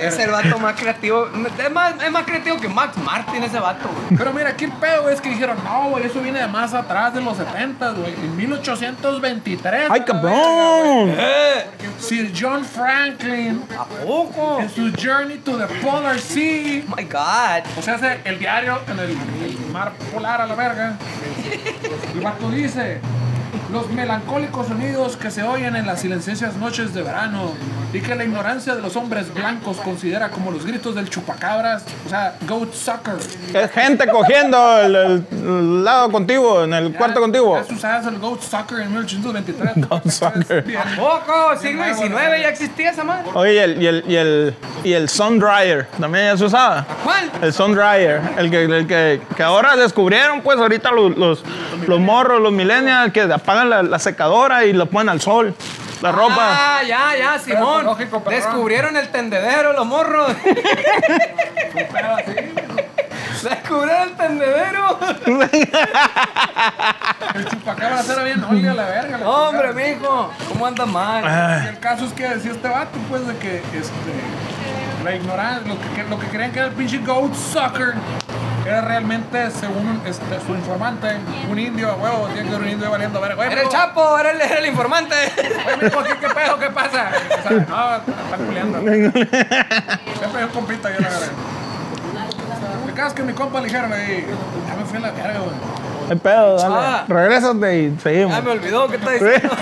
Es el vato más creativo. Es más, es más creativo que Max Martin, ese vato, güey. Pero mira, aquí el pedo es que dijeron, no, güey, eso viene de más atrás de los 70, güey. En 1823. ¡Ay, cabrón! verga, güey. Sir John Franklin, ¿A poco? en su Journey to the Polar Sea. Oh my God. O sea, hace el diario en el, el mar polar a la verga. El vato dice: Los melancólicos sonidos que se oyen en las silenciosas noches de verano y que la ignorancia de los hombres blancos considera como los gritos del chupacabras, o sea, goat sucker. Es gente cogiendo el, el- lado contiguo, en el cuarto contiguo. Eso usabas el goat sucker en 1823. [laughs] Goat sucker. ¿Poco? Siglo XIX ya existía esa madre. Oye, y el, y el, y el, y el sun dryer, ¿también ya se usaba? ¿Cuál? El sun dryer, el que, el que, que ahora descubrieron, pues ahorita los, los, los morros, los millennials, que apagan la, la secadora y lo ponen al sol, la ropa. Ah, ya, ya, Simón. Descubrieron el tendedero, los morros. [laughs] Descubrieron el tendedero. el chupacabras era bien a la verga. la Hombre, mijo. ¿Cómo andas mal? Y el caso es que decía este vato, pues, de que este, la ignorancia, lo que, lo que creían que era el pinche goat sucker, era realmente, según este, su informante, un indio, a huevo, tiene que ser un indio valiendo verga. Era el Chapo, era el, era el informante. mijo, ¿qué, ¿qué pedo? ¿Qué pasa? O sea, no, están culeando. [laughs] Siempre yo compito, yo la verga. El caso es que mi compa le dijeron ahí, ya me fui a la verga, güey. El pedo, dale. Ah. Regrésate y seguimos. Ya me olvidó, ¿qué está diciendo? [laughs]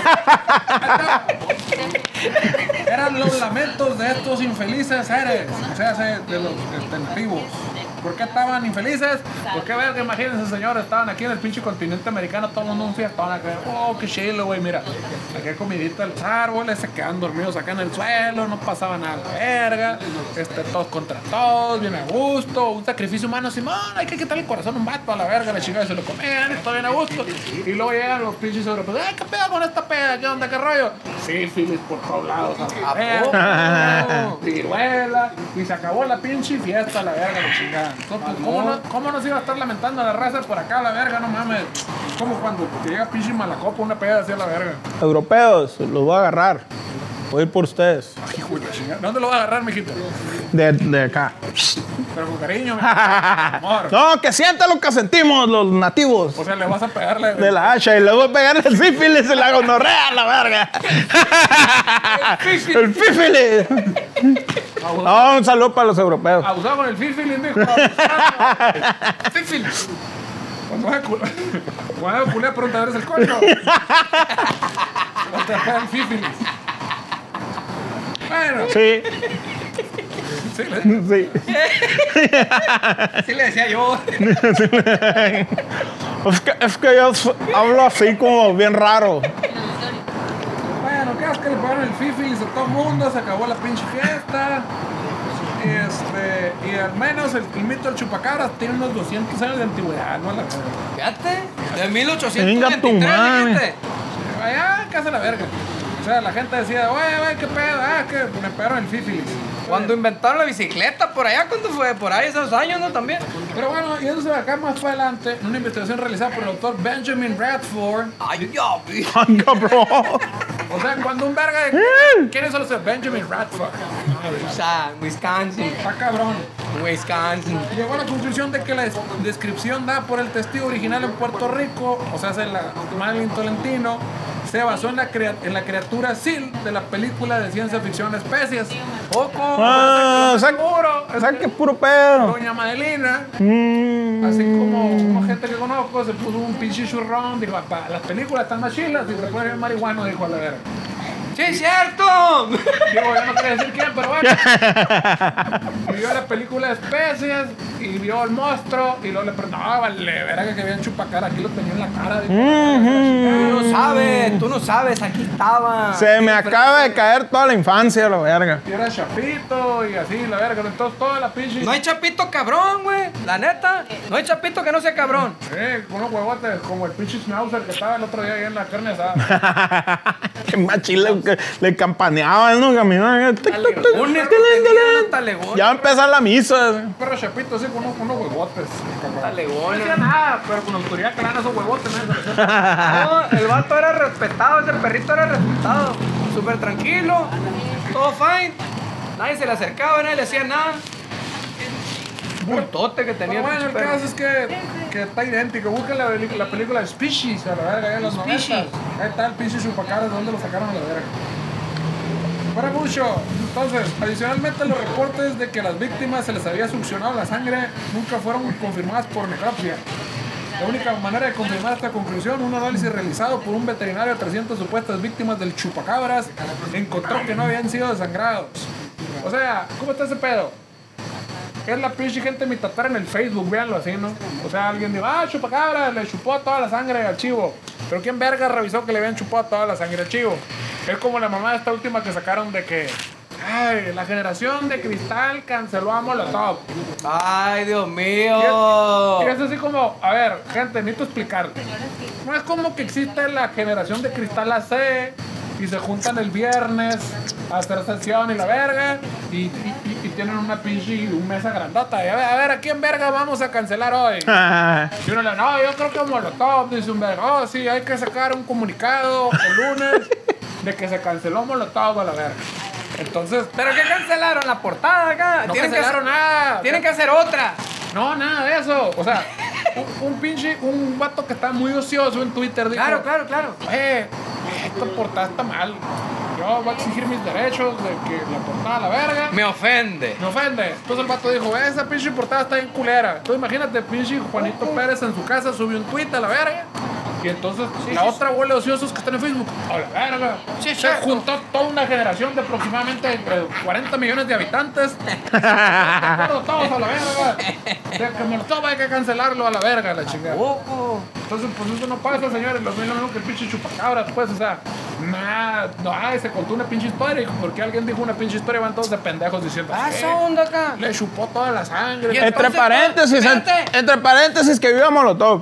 Eran los lamentos de estos infelices seres, o sea, se- de los nativos. ¿Por qué estaban infelices? Porque vean que imagínense, señores, estaban aquí en el pinche continente americano, todo el mundo un fiestón acá. Oh, qué chilo, güey, mira. Aquí hay comidita de los árboles, se quedan dormidos acá en el suelo, no pasaba nada a la verga. Este, todos contra todos, bien a gusto. Un sacrificio humano, Simón, hay que quitarle el corazón a un vato a la verga, la chingada se lo comían, todo bien a gusto. Y luego llegan los pinches europeos, ¡ay, qué pedo con esta peda! ¿Qué onda, qué rollo? Sífilis por todos lados, a la ¿A verga. Viruela, [laughs] y se acabó la pinche fiesta, la verga, la chingada. Entonces, ¿cómo, no, ¿Cómo nos iba a estar lamentando la raza por acá, la verga? No mames. Como cuando te llega pinche malacopa, una peda así a la verga. Europeos, los voy a agarrar. Voy a ir por ustedes. Ay, hijo de la chingada. ¿Dónde lo vas a agarrar, mijito? De, de acá. Pero con cariño. [laughs] Amor. No, que sientan lo que sentimos los nativos. O sea, le vas a pegarle. De la hacha y le voy a pegar el sífilis y la gonorrea a la verga. El sífilis. No, un saludo para los europeos. Abusado con el fífilis, mijo. abusado. Fífil. Cuando vas a culiar, cuando vas [laughs] a culiar, pregunta, ¿eres el coño? O te pegan sífilis. Bueno, Sí, sí, le- sí. Sí le decía yo. [laughs] Es que, es que yo hablo así como bien raro. Bueno, ¿qué es que le pegaron el sífilis a todo el mundo? Se acabó la pinche fiesta. Y, este, y al menos el, el mito del chupacabras tiene unos 200 años de antigüedad, ¿no? La, Fíjate. De Venga 1823, tu madre. allá, casa la verga. O sea, la gente decía, güey, güey, qué pedo, ah, que me pegaron el sífilis. Cuando inventaron la bicicleta, por allá, ¿cuándo fue? Por ahí esos años, ¿no? También. Pero bueno, y eso acá más para adelante, una investigación realizada por el doctor Benjamin Radford. Ay. [laughs] Ay, cabrón. O sea, cuando un verga de... ¿Quién es ese Benjamin Radford? O sea, Wisconsin. Está cabrón. Wisconsin. Llegó a la conclusión de que la des- descripción dada por el testigo original en Puerto Rico, o sea, es el Madeline Tolentino, se basó en la, en la criatura Sil de la película de ciencia ficción Especies. Poco. Ah, o sea, Seguro, o sea que puro pedo. Doña Madelina, Mm. así como una gente que conozco, se puso un pinche churrón, dijo, "Pa, las películas están más chilas y se puede ver marihuano, dijo a la verga. ¡Sí, es cierto! [laughs] Digo, ya no quería decir quién, pero bueno. [laughs] Y vio la película de especies y vio el monstruo y luego le preguntó, no, vale, verga que había un chupacara, aquí lo tenía en la cara. dijo, Tú no sabes, tú no sabes, aquí estaba. Se me acaba de caer toda la infancia, la verga. Y era chapito y así, la verga. Entonces toda la pinche... No hay chapito cabrón, güey. La neta. No hay chapito que no sea cabrón. Eh, con unos huevotes como el pinche schnauzer que estaba el otro día ahí en la carne asada. [laughs] Qué machile que le campaneaban, ¿no? Caminaban. talegones. Ya va a empezar la misa. Un perro chapito así con unos, con unos huevotes. No Talegones. decía nada, pero con autoridad que eran esos huevotes. ¿no? [laughs] No, el vato era respetado, ese perrito era respetado. Súper tranquilo, todo fine. Nadie se le acercaba, nadie le hacía nada. Bultote que tenía Pero bueno, el perro. caso es que, que está idéntico. Busquen la, la película Species a la verga, ahí en los Species. 90. Ahí está el pinche chupacabras, ¿de dónde lo sacaron a la verga? Para mucho. Entonces, adicionalmente los reportes de que a las víctimas se les había succionado la sangre nunca fueron confirmadas por necropsia. La única manera de confirmar esta conclusión, un análisis realizado por un veterinario a 300 supuestas víctimas del chupacabras encontró que no habían sido desangrados. O sea, ¿cómo está ese pedo? Es la pinche gente mitatara en el Facebook, véanlo así, ¿no? O sea, alguien dijo, ah, chupacabra, le chupó toda la sangre al chivo. Pero ¿quién verga revisó que le habían chupado toda la sangre al chivo? Es como la mamá de esta última que sacaron de que, ay, la generación de cristal canceló a Molotov. Ay, Dios Y mío. es así como, a ver, gente, necesito explicarle. No es como que existe la generación de cristal AC y se juntan el viernes a hacer sesión y la verga y, y- y- y tienen una pinche un mesa grandota. Y a ver, a ver, ¿a quién verga vamos a cancelar hoy? [laughs] Y uno le dice, no, yo creo que Molotov, dice un verga, oh, sí, hay que sacar un comunicado el lunes de que se canceló Molotov a la verga. Entonces, ¿Pero qué cancelaron? ¿La portada acá? no Tienen que cancelaron hacer- nada. Tienen que hacer otra. No, nada de eso. O sea, un, un pinche, un vato que está muy ocioso en Twitter dijo, Claro, claro, claro. eh, esta portada está mal. Yo voy a exigir mis derechos de que la portada a la verga. Me ofende. Me ofende. Entonces el vato dijo, esa pinche portada está bien culera. Entonces imagínate, pinche Juanito Pérez en su casa subió un tweet a la verga. Y entonces la otra bola de ociosos que están en Facebook, a la verga. Sí, Se juntó toda una generación de aproximadamente entre 40 millones de habitantes. [laughs] Todos a la verga. De que Molotov hay que cancelarlo a la verga, la chingada. Poco. Entonces, pues eso no pasa, señores. Lo mismo que el pinche chupacabras, pues, o sea, nada, no, ay, se contó una pinche historia. y Porque alguien dijo una pinche historia, van todos de pendejos diciendo, Ah, "Eh, esa onda acá. le chupó toda la sangre. Entre paréntesis, espérate. entre paréntesis que viva Molotov.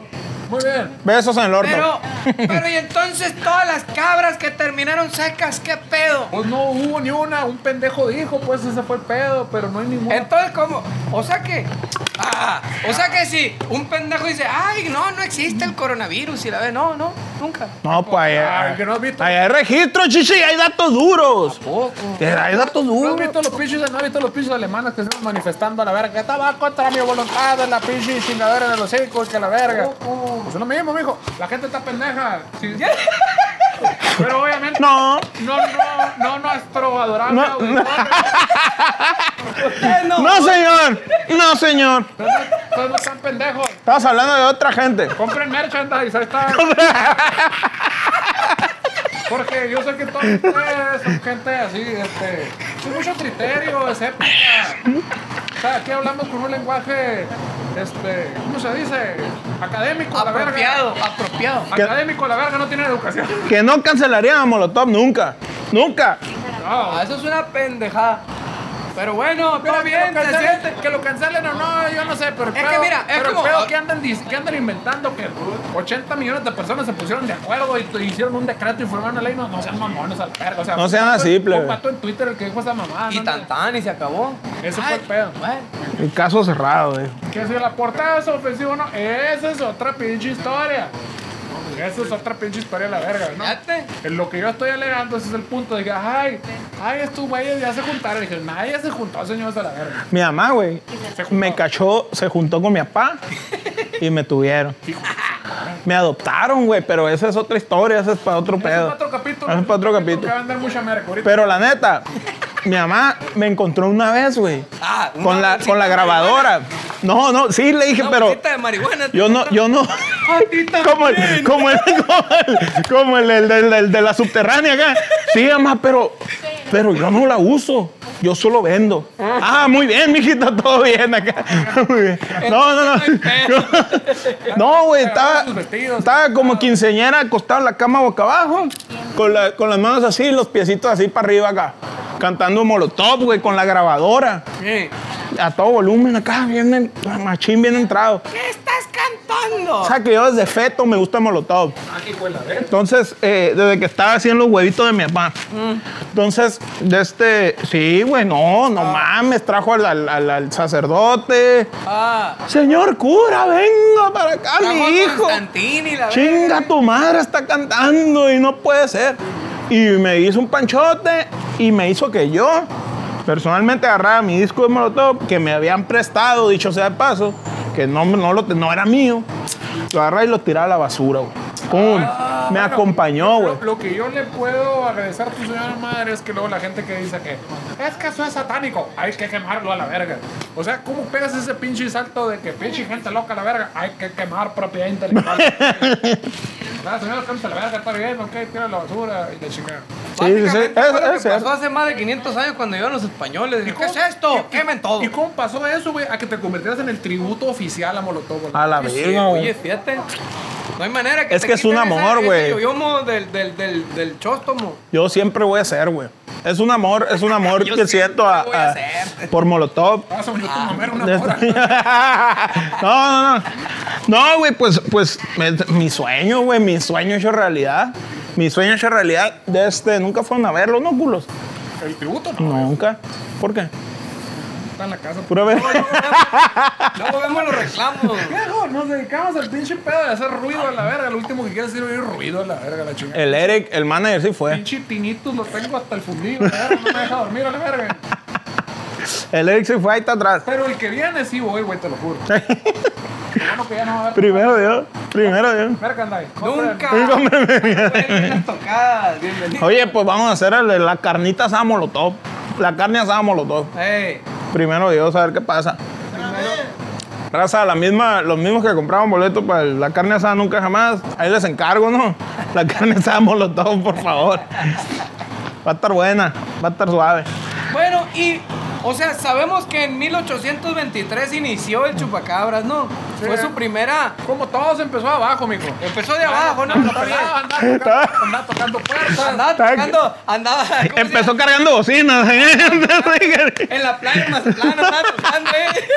Muy bien. Besos en el orto. Pero, [laughs] pero y entonces todas las cabras que terminaron secas, ¿qué pedo? Pues no hubo ni una, un pendejo dijo, pues ese fue el pedo, pero no hay ninguna. Entonces, ¿cómo? O sea que. Ah, o sea que si un pendejo dice, ay, no, no existe el coronavirus y la ve, no, no, nunca. No, pues allá, Ay, que no has visto. allá hay registro, chichi, hay datos duros. Poco. Hay datos ¿No has duros. visto los pinches, no has visto los pinches alemanes que se están manifestando a la verga? Que estaba contra mi voluntad de la pinche chingadera de los hijos, que la verga. Pues es lo mismo, mijo. La gente está pendeja. Sí. [laughs] Pero obviamente. No, No, no, no, nuestro adorable No, auditorio. Ustedes no. no, señor. No, señor. Ustedes no están pendejos. Estabas hablando de otra gente. Compren merchandise, ahí está. Porque yo sé que todos ustedes son gente así, este, sin mucho criterio, escéptica. O sea, aquí hablamos con un lenguaje, este, ¿cómo se dice? Académico, a la verga. Apropiado, apropiado. Académico, la verga, no tiene educación. Que no cancelarían a Molotov nunca. Nunca. No. Ah, eso es una pendejada. Pero bueno, todo bien, que, lo se cancelen, siente. que lo cancelen o no, yo no sé, pero el Es que pedo- mira, es pero el como- pedo que andan, que andan inventando que 80 millones de personas se pusieron de acuerdo y hicieron un decreto y firmaron una ley, no, no sean mamones al verga, o sea, No sean así, fue plebe. Un pato en Twitter el que dijo esa mamada. Y ¿no? tan tan, y se acabó. Ese fue el pedo. Bueno, El caso cerrado, eh. Que si la portada es ofensiva o no, esa es otra pinche historia. Esa es otra pinche historia de la verga, ¿no? fíjate. En lo que yo estoy alegando, ese es el punto. Dije, ay, ay, estos güeyes ya se juntaron. Dije, nadie se juntó, señores de la verga. Mi mamá, güey, me cachó, se juntó con mi papá y me tuvieron. Me adoptaron, güey, pero esa es otra historia, esa es para otro Ese es pedo. para otro capítulo. Ese es para otro Que capítulo. va a vender mucha merca ahorita. Pero la neta, mi mamá me encontró una vez, güey, Ah, con la, con la grabadora. No, no, sí le dije, Una pero de marihuana. yo no, yo no. [laughs] Como el, como el, como el, como el, el- el- el de la subterránea acá. Sí, mamá, pero, pero yo no la uso. Yo solo vendo. Ah, muy bien, mijito, todo bien acá. [laughs] Muy bien. No, no, no. [laughs] No, güey, estaba, estaba como quinceñera acostado en la cama boca abajo, con, la- con las manos así, los piecitos así para arriba acá, cantando molotov, güey, con la grabadora, a todo volumen acá, bien, en- machín bien entrado. ¿Qué estás cantando? O sea que yo desde feto me gusta molotov. Aquí fue la verga. Entonces, eh, desde que estaba haciendo los huevitos de mi papá. Entonces, de este, sí, güey, no, no mames, trajo al, al- al- al sacerdote. Ah, Señor cura, venga para acá, trajo mi hijo. La Chinga, tu madre está cantando y no puede ser. Y me hizo un panchote y me hizo que yo personalmente agarrara mi disco de Molotov que me habían prestado, dicho sea de paso, que no, no, lo, no era mío. Lo agarraba y lo tiraba a la basura, güey. ¡Pum! me Ah, Bueno, acompañó, güey. Lo, lo que yo le puedo agradecer a tu señora madre es que luego la gente que dice que es que eso es satánico, hay que quemarlo a la verga. O sea, ¿cómo pegas ese pinche salto de que pinche gente loca a la verga? Hay que quemar propiedad intelectual. [laughs] La señora canta la verga, está bien, ok, tira la basura y la chingada. Sí, sí, sí. Básicamente Es- es pasó hace más de 500 años cuando llegaron los españoles. ¿Qué es esto? Quemen todo. ¿Y cómo pasó eso, güey? A que te convirtieras en el tributo oficial a Molotov. A la Sí, verga, güey. Oye, fíjate. No hay manera que Es te que es un amor, güey. del, del, del, del chóstomo. Yo siempre voy a ser, güey. Es un amor, es un amor [laughs] que siento a, a por Molotov. Ah, mamá, era una [laughs] no, no, no. No, güey, pues, pues me- mi sueño, güey, mi sueño hecho realidad. Mi sueño hecho realidad de este, nunca fueron a verlo, ¿no, culos? El tributo no, Nunca. ¿Por qué? En la casa. Pura vez. Luego vemos los reclamos. Viejo, nos dedicamos al pinche pedo de hacer ruido a la verga. Lo último que quieres es oír ruido a la verga, la chingada. El Eric, el manager, sí fue. Pinche tinitus lo tengo hasta el fundido, la verga, no me deja dormir a la verga. El Eric sí fue ahí está atrás. Pero el que viene sí voy, güey, te lo juro. [laughs] Bueno que ya no va a haber. Primero Dios, primero Dios. Merchandise. Nunca. tocadas. Bienvenido. Oye, pues vamos a hacer el de la carnita asada molotov. La carne asada molotov. Ey, Primero Dios, a ver qué pasa. Raza, la misma, los mismos que compraban boletos para la carne asada nunca jamás. Ahí les encargo, ¿no? [laughs] La carne asada molotov, por favor. Va a estar buena, va a estar suave. Bueno, y, o sea, sabemos que en 1823 inició el chupacabras, ¿no? Fue su primera. Como todo se empezó abajo, mijo. Empezó de abajo, ¿no? Está bien. Andaba, andaba tocando, andaba tocando puertas. Andaba tocando, andaba. ¿cómo se Empezó cargando bocinas. ¿eh? [laughs] En la playa Mazatlán andaba tocando, eh.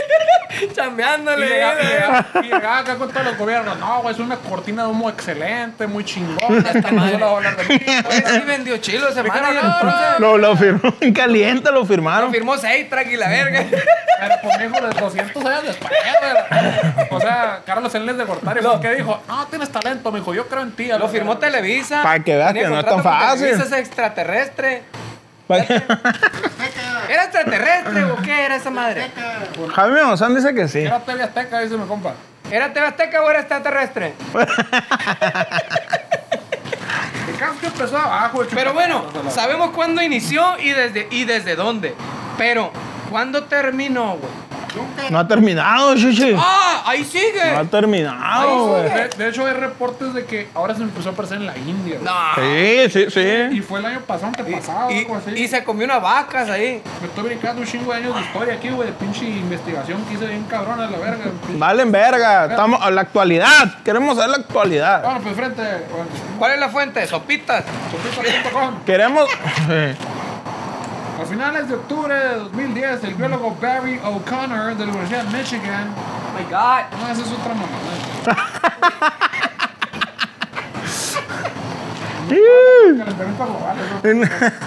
[laughs] Y Chambeándole. llegaba, y eh. llegaba- y llegaba acá con todos los gobiernos. No, güey, es una cortina de humo excelente, muy chingona. Esta no a hablar de mí. Oye, sí vendió chilo ese manager, no. Lo, lo firmó en caliente, lo firmaron. Firmó 6 y la verga. [laughs] Pero pues mijo, de 200 años después, güey. O sea, Carlos Salinas de Gortari el que dijo, no, tienes talento, mijo, yo creo en ti. Lo firmó verga". Televisa. Pa' que veas que no es tan fácil. Televisa, es extraterrestre. ¿Era extraterrestre o qué era esa madre? Jaime González dice que sí. Era TV Azteca, dice mi compa. ¿Era TV Azteca o era extraterrestre? El caso que empezó abajo. el Pero bueno, sabemos cuándo inició y desde, y desde dónde. Pero, ¿cuándo terminó, güey? No ha terminado, chichi. ¡Ah! ¡Ahí No ha sigue! terminado, güey. De, de hecho, hay reportes de que ahora se empezó a aparecer en la India. No. Sí, sí, sí. Y fue el año pasado, antepasado, Y, algo así. y se comió unas vacas ahí. Me estoy brincando un chingo de años de historia aquí, güey, de pinche investigación que hice bien cabrón a la verga. Valen verga. Estamos a la actualidad. Queremos saber la actualidad. Bueno, pues frente, bueno, ¿Cuál es la fuente? Sopitas. sopita.com. Queremos. [laughs] finales de octubre de 2010, el biólogo Barry O'Connor de la Universidad de Michigan. Oh my God. No, esa es otra eso.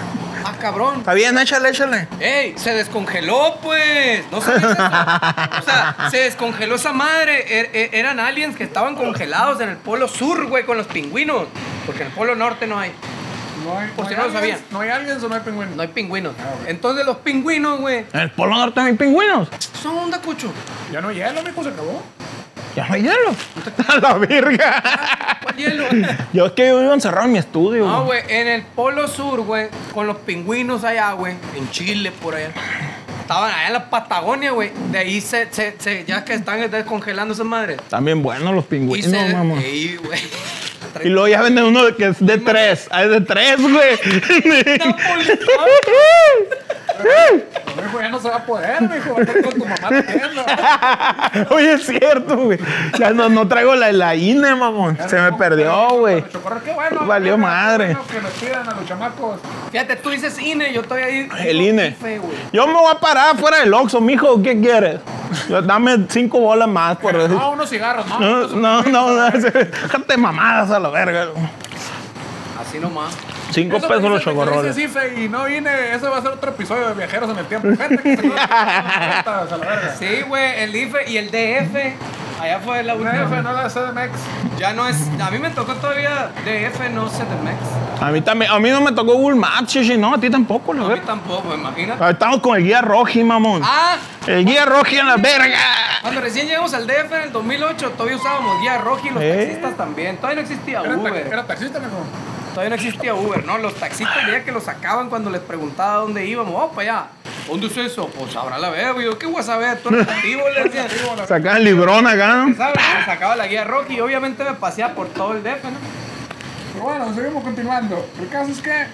[laughs] Ah, cabrón. Está bien, échale, échale. ¡Ey! Se descongeló, pues. No sabes eso? O sea, se descongeló esa madre. Er- er- eran aliens que estaban congelados en el polo sur, güey, con los pingüinos. Porque en el polo norte no hay. No hay, Por no si hay no lo aliens, sabían. No hay aliens o no hay pingüinos. No hay pingüinos. Ah, güey. Entonces los pingüinos, güey, En el Polo Norte no hay pingüinos. son onda, cucho. Ya no hay hielo, mijo, se acabó. Ya no hay hielo. [laughs] A la verga. ¿Cuál hielo? [laughs] Yo es que yo vivo encerrado en mi estudio. No, güey. en el polo sur, güey, con los pingüinos allá, güey, en Chile, por allá. Estaban allá en la Patagonia, güey. De ahí se, se, se- ya que están descongelando esas madres. Están bien buenos los pingüinos, mamá. Ey, güey. Y luego ya venden uno que es de tres. Ah, es de tres, güey. Mijo, [laughs] ya no se va a poder, mijo. Va a estar con tu mamá también. Oye, es cierto, güey. Ya no, no traigo la, la INE, mamón. Se me perdió, güey. Qué bueno. Valió qué madre. bueno que nos pidan a los chamacos. Fíjate, tú dices INE, yo estoy ahí. El INE. Güey. Yo me voy a parar fuera del Oxxo, mijo. ¿Qué quieres? Dame cinco bolas más por decir. No, unos cigarros, no. No, no, no, no. Déjate mamadas a la verga. Así nomás. Cinco Eso pesos los chocorroles. y no vine, eso va a ser otro episodio de Viajeros en el Tiempo. Gente que se [laughs] a la verga. Sí, güey, el IFE y el DF. Allá fue la última. F, no la CDMX. Ya no es. A mí me tocó todavía DF, no CDMX. A mí también, a mí no me tocó Google Maps, chichi. No, a ti tampoco, la A mí tampoco, imagínate. Estamos con el guía roji, mamón. Ah, El guía roji en la verga. cuando recién llegamos al DF en el 2008, todavía usábamos guía roja y los Eh. taxistas también. Todavía no existía Era, ta- Uber. era taxista, mijo. Todavía no existía Uber, ¿no? Los taxistas ya que los sacaban cuando les preguntaba dónde íbamos. Oh, para allá. ¿Dónde es eso? Pues sabrá la verga, güey. ¿Qué voy a saber? Tú eres nativo, le decía. Sacan el librón acá. ¿no? ¿Sabes? Me sacaba la guía roja y obviamente me paseaba por todo el DF, ¿no? Pero bueno, seguimos continuando. El caso es que.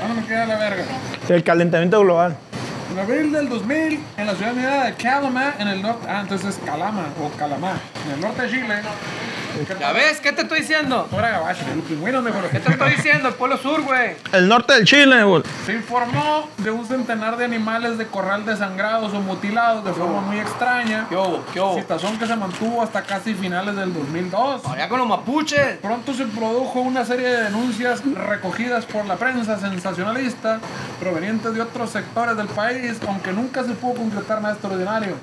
¿Dónde me queda la verga? El calentamiento global. En abril del 2000, en la ciudad de Calama, en el norte. Ah, entonces es Calama o Calamá, en el norte de Chile. ¿Ya ves? ¿Qué te estoy diciendo? ¿Qué te estoy diciendo? El Polo Sur, güey. El norte del Chile, güey. Se informó de un centenar de animales de corral desangrados o mutilados de forma muy extraña. ¿Qué hubo? ¿Qué hubo? Situación que se mantuvo hasta casi finales del 2002. Allá con los mapuches. Pronto se produjo una serie de denuncias recogidas por la prensa sensacionalista provenientes de otros sectores del país, aunque nunca se pudo concretar nada extraordinario.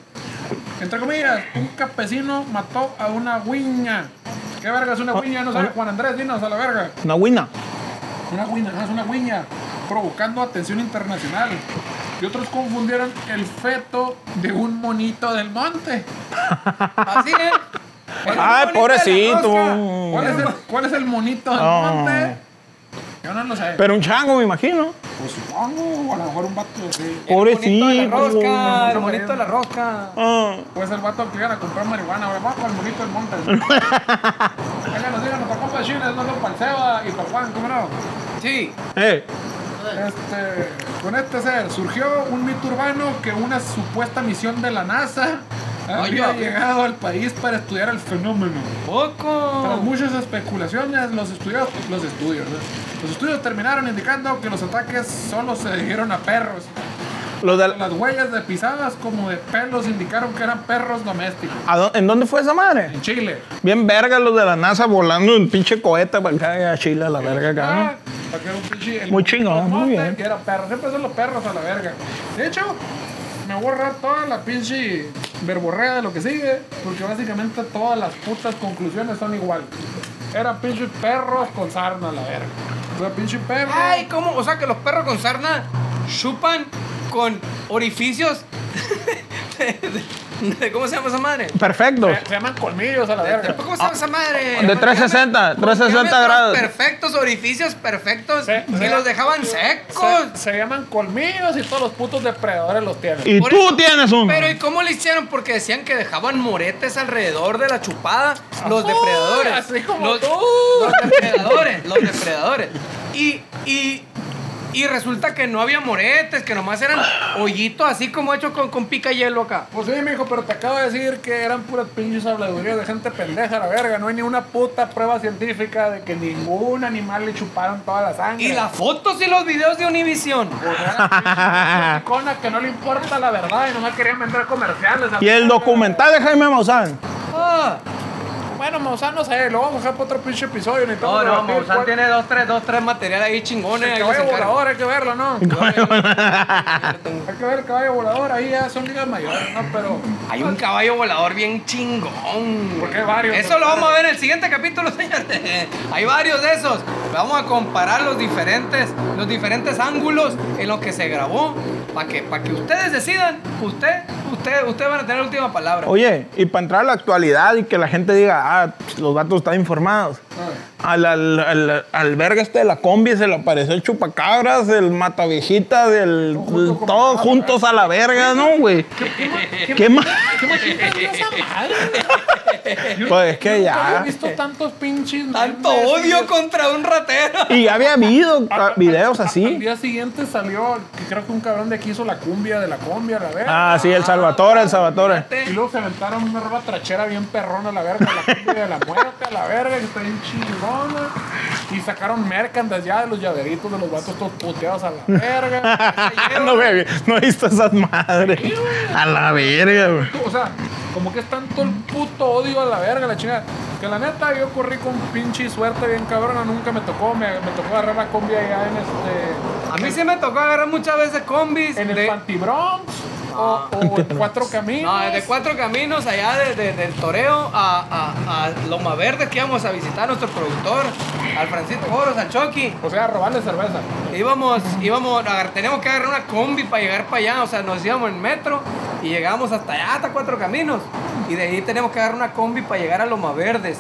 Entre comillas, un campesino mató a una guiña. ¿Qué verga es una guiña? No sabe Juan Andrés, dinos a la verga. Una guina. Una guiña, es una guiña, provocando atención internacional. Y otros confundieron el feto de un monito del monte. [laughs] Así, ¿eh? Ay, pobrecito. ¿Cuál es el, cuál es el monito del Oh. monte? Yo no lo sé. Pero un chango, me imagino. Pues supongo, a lo mejor un vato así. El monito de la Pobrecito. rosca, el monito de la rosca. Ah. Pues el vato que iban a comprar marihuana, ahora vamos al monito del monte. Háganos, díganos, para compa Chile, no para el Seba y para Juan, ¿cómo no? Sí. Eh, Este, con este ser surgió un mito urbano que una supuesta misión de la NASA había Oye. llegado al país para estudiar el fenómeno. Tras Poco. muchas especulaciones, los estudios, los estudios, los estudios terminaron indicando que los ataques solo se dirigieron a perros. los de Las huellas de pisadas como de pelos indicaron que eran perros domésticos. ¿a dó- ¿En dónde fue esa madre? En Chile. Bien verga los de la NASA volando en pinche cohete para acá a Chile, a la verga acá. Ah, ¿no? para que era un pinche- el Muy chingón, muy bien. Que era perro. Siempre son los perros a la verga. De hecho, me voy a ahorrar toda la pinche verborrea de lo que sigue. Porque básicamente todas las putas conclusiones son igual. Eran pinches perros con sarna a la verga. Sea, pinche perro. Ay, ¿cómo? O sea que los perros con sarna chupan con orificios ¿Cómo se llama esa madre? Perfectos. Se, se llaman colmillos a la verga. ¿Cómo se llama esa madre? De 360, 360 grados. Perfectos, orificios perfectos. Sí, y los dejaban secos. Se, se llaman colmillos y todos los putos depredadores los tienen. Y Por tú eso- tienes uno. Pero ¿y cómo le hicieron? Porque decían que dejaban moretes alrededor de la chupada. Los Uy, depredadores. así como los, tú. los depredadores. Los depredadores. Y, y, y resulta que no había moretes, que nomás eran hoyitos así como hechos con, con pica hielo acá. Pues sí, mijo, pero te acabo de decir que eran puras pinches habladurías de gente pendeja, la verga. No hay ni una puta prueba científica de que ningún animal le chuparon toda la sangre. Y las fotos y los videos de Univision. Pues era pinche [laughs] icona que no le importa la verdad y nomás querían vender comerciales. Y el documental de Jaime Maussan. Ah. Bueno, Maussan no sé, lo vamos a dejar para otro pinche episodio. Ni No, no, Maussan tiene dos, tres, dos, tres materiales ahí chingones. El caballo volador, hay que verlo, ¿no? Hay que ver el caballo volador, ahí ya son ligas mayores, ¿no? Pero. Hay un caballo volador bien chingón. ¿Por qué varios? Eso lo vamos a ver en el siguiente capítulo, [laughs] señores. Hay varios de esos. Vamos a comparar los diferentes, los diferentes ángulos en los que se grabó. Para que, para que ustedes decidan. Usted, usted, ustedes van a tener la última palabra. Oye, y para entrar a la actualidad y que la gente diga, ah, los vatos están informados. Al, al, al, al verga este de la combi se le apareció el chupacabras, el mataviejita, del, Todo junto todos mamá, juntos a la verga, ¿no, güey? ¿Qué más? ¿Qué? Yo- [laughs] Pues es que ya. había visto tantos pinches. Tanto odio y- contra un ratero. Y ya había habido A- ca- a- videos a- Al así. día siguiente salió, que creo que un cabrón de aquí hizo la cumbia de la cumbia, la verga. Ah, sí, el Salvatore, el Salvatore. Y luego se aventaron una rola trachera bien perrona a la verga, la cumbia de la muerte a la verga, que está bien chingona. Y sacaron mercandas ya de los llaveritos de los vatos todos puteados a la verga. [laughs] no, güey, no he visto esas madres. A la verga, güey. O sea, como que es tanto el puto odio a la verga, la chingada. Que la neta yo corrí con pinche suerte bien cabrona, nunca me tocó, me, me tocó agarrar la combi allá en este. A mí sí me tocó agarrar muchas veces combis. En el Pantibronx o, o en Cuatro Caminos. No, de cuatro caminos allá de- de- del toreo a, a, a Loma Verde que íbamos a visitar a nuestro productor, al Francisco Boros, al Chucky. O sea, robarle cerveza. Íbamos, íbamos, teníamos que agarrar una combi para llegar para allá, o sea, nos íbamos en metro y llegamos hasta allá, hasta cuatro caminos. Y de ahí tenemos que agarrar una combi para llegar a Loma Verdes.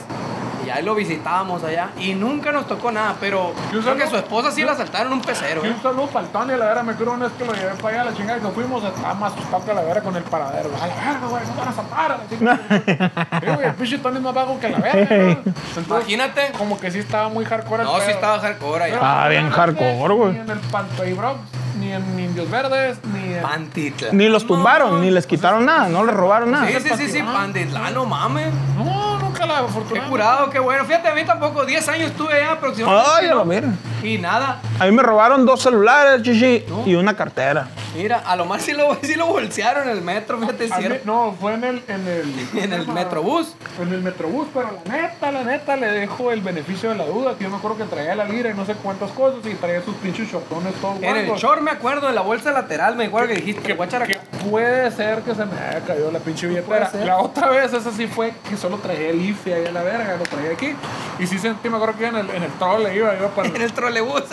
Y ahí lo visitábamos allá. Y nunca nos tocó nada, pero Yo creo que su esposa sí la saltaron un pecero. Y ¿eh? un saludo para el Tony, la verdad, me acuerdo una vez que lo llevé para allá, la chingada, y nos fuimos, estaba más asustado que la verga con el paradero. A la verga, güey, no van a saltar. a la chingada. [laughs] Sí, güey, el pinche Tony es más vago que la verga, Imagínate. como que sí estaba muy hardcore el No, sí estaba hardcore allá. Ah, bien hardcore, güey. Ni en el Pantoy Bronx, ni en Indios Verdes, ni en... Pantitlán. Ni los tumbaron, ni les quitaron nada, no les robaron nada. Sí, sí, sí, sí. Pantitlán, no mames. No, nunca la Qué curado, qué bueno. Fíjate, a mí tampoco, 10 años estuve allá aproximadamente. Ay, a la ¿no? verga. Y nada. A mí me robaron dos celulares, chichi, y una cartera. Mira, a lo más sí lo, [laughs] sí lo bolsearon en el metro, fíjate, es A mí- cierto. no, fue en el... En el, En el metrobús. En el metrobús, pero la neta, la neta, le dejo el beneficio de la duda, que yo me acuerdo que traía la lira y no sé cuántas cosas, y traía sus pinches shortones todos En el short me acuerdo de la bolsa lateral, me acuerdo que dijiste, que, voy a echar que puede ser que se me haya caído la pinche billetera. Puede ser. La otra vez, esa sí fue que solo traía el IFE ahí a la verga, lo traía aquí. Y sí sentí, me acuerdo que iba en el, en el trole, iba, iba para [laughs] En el trolebús.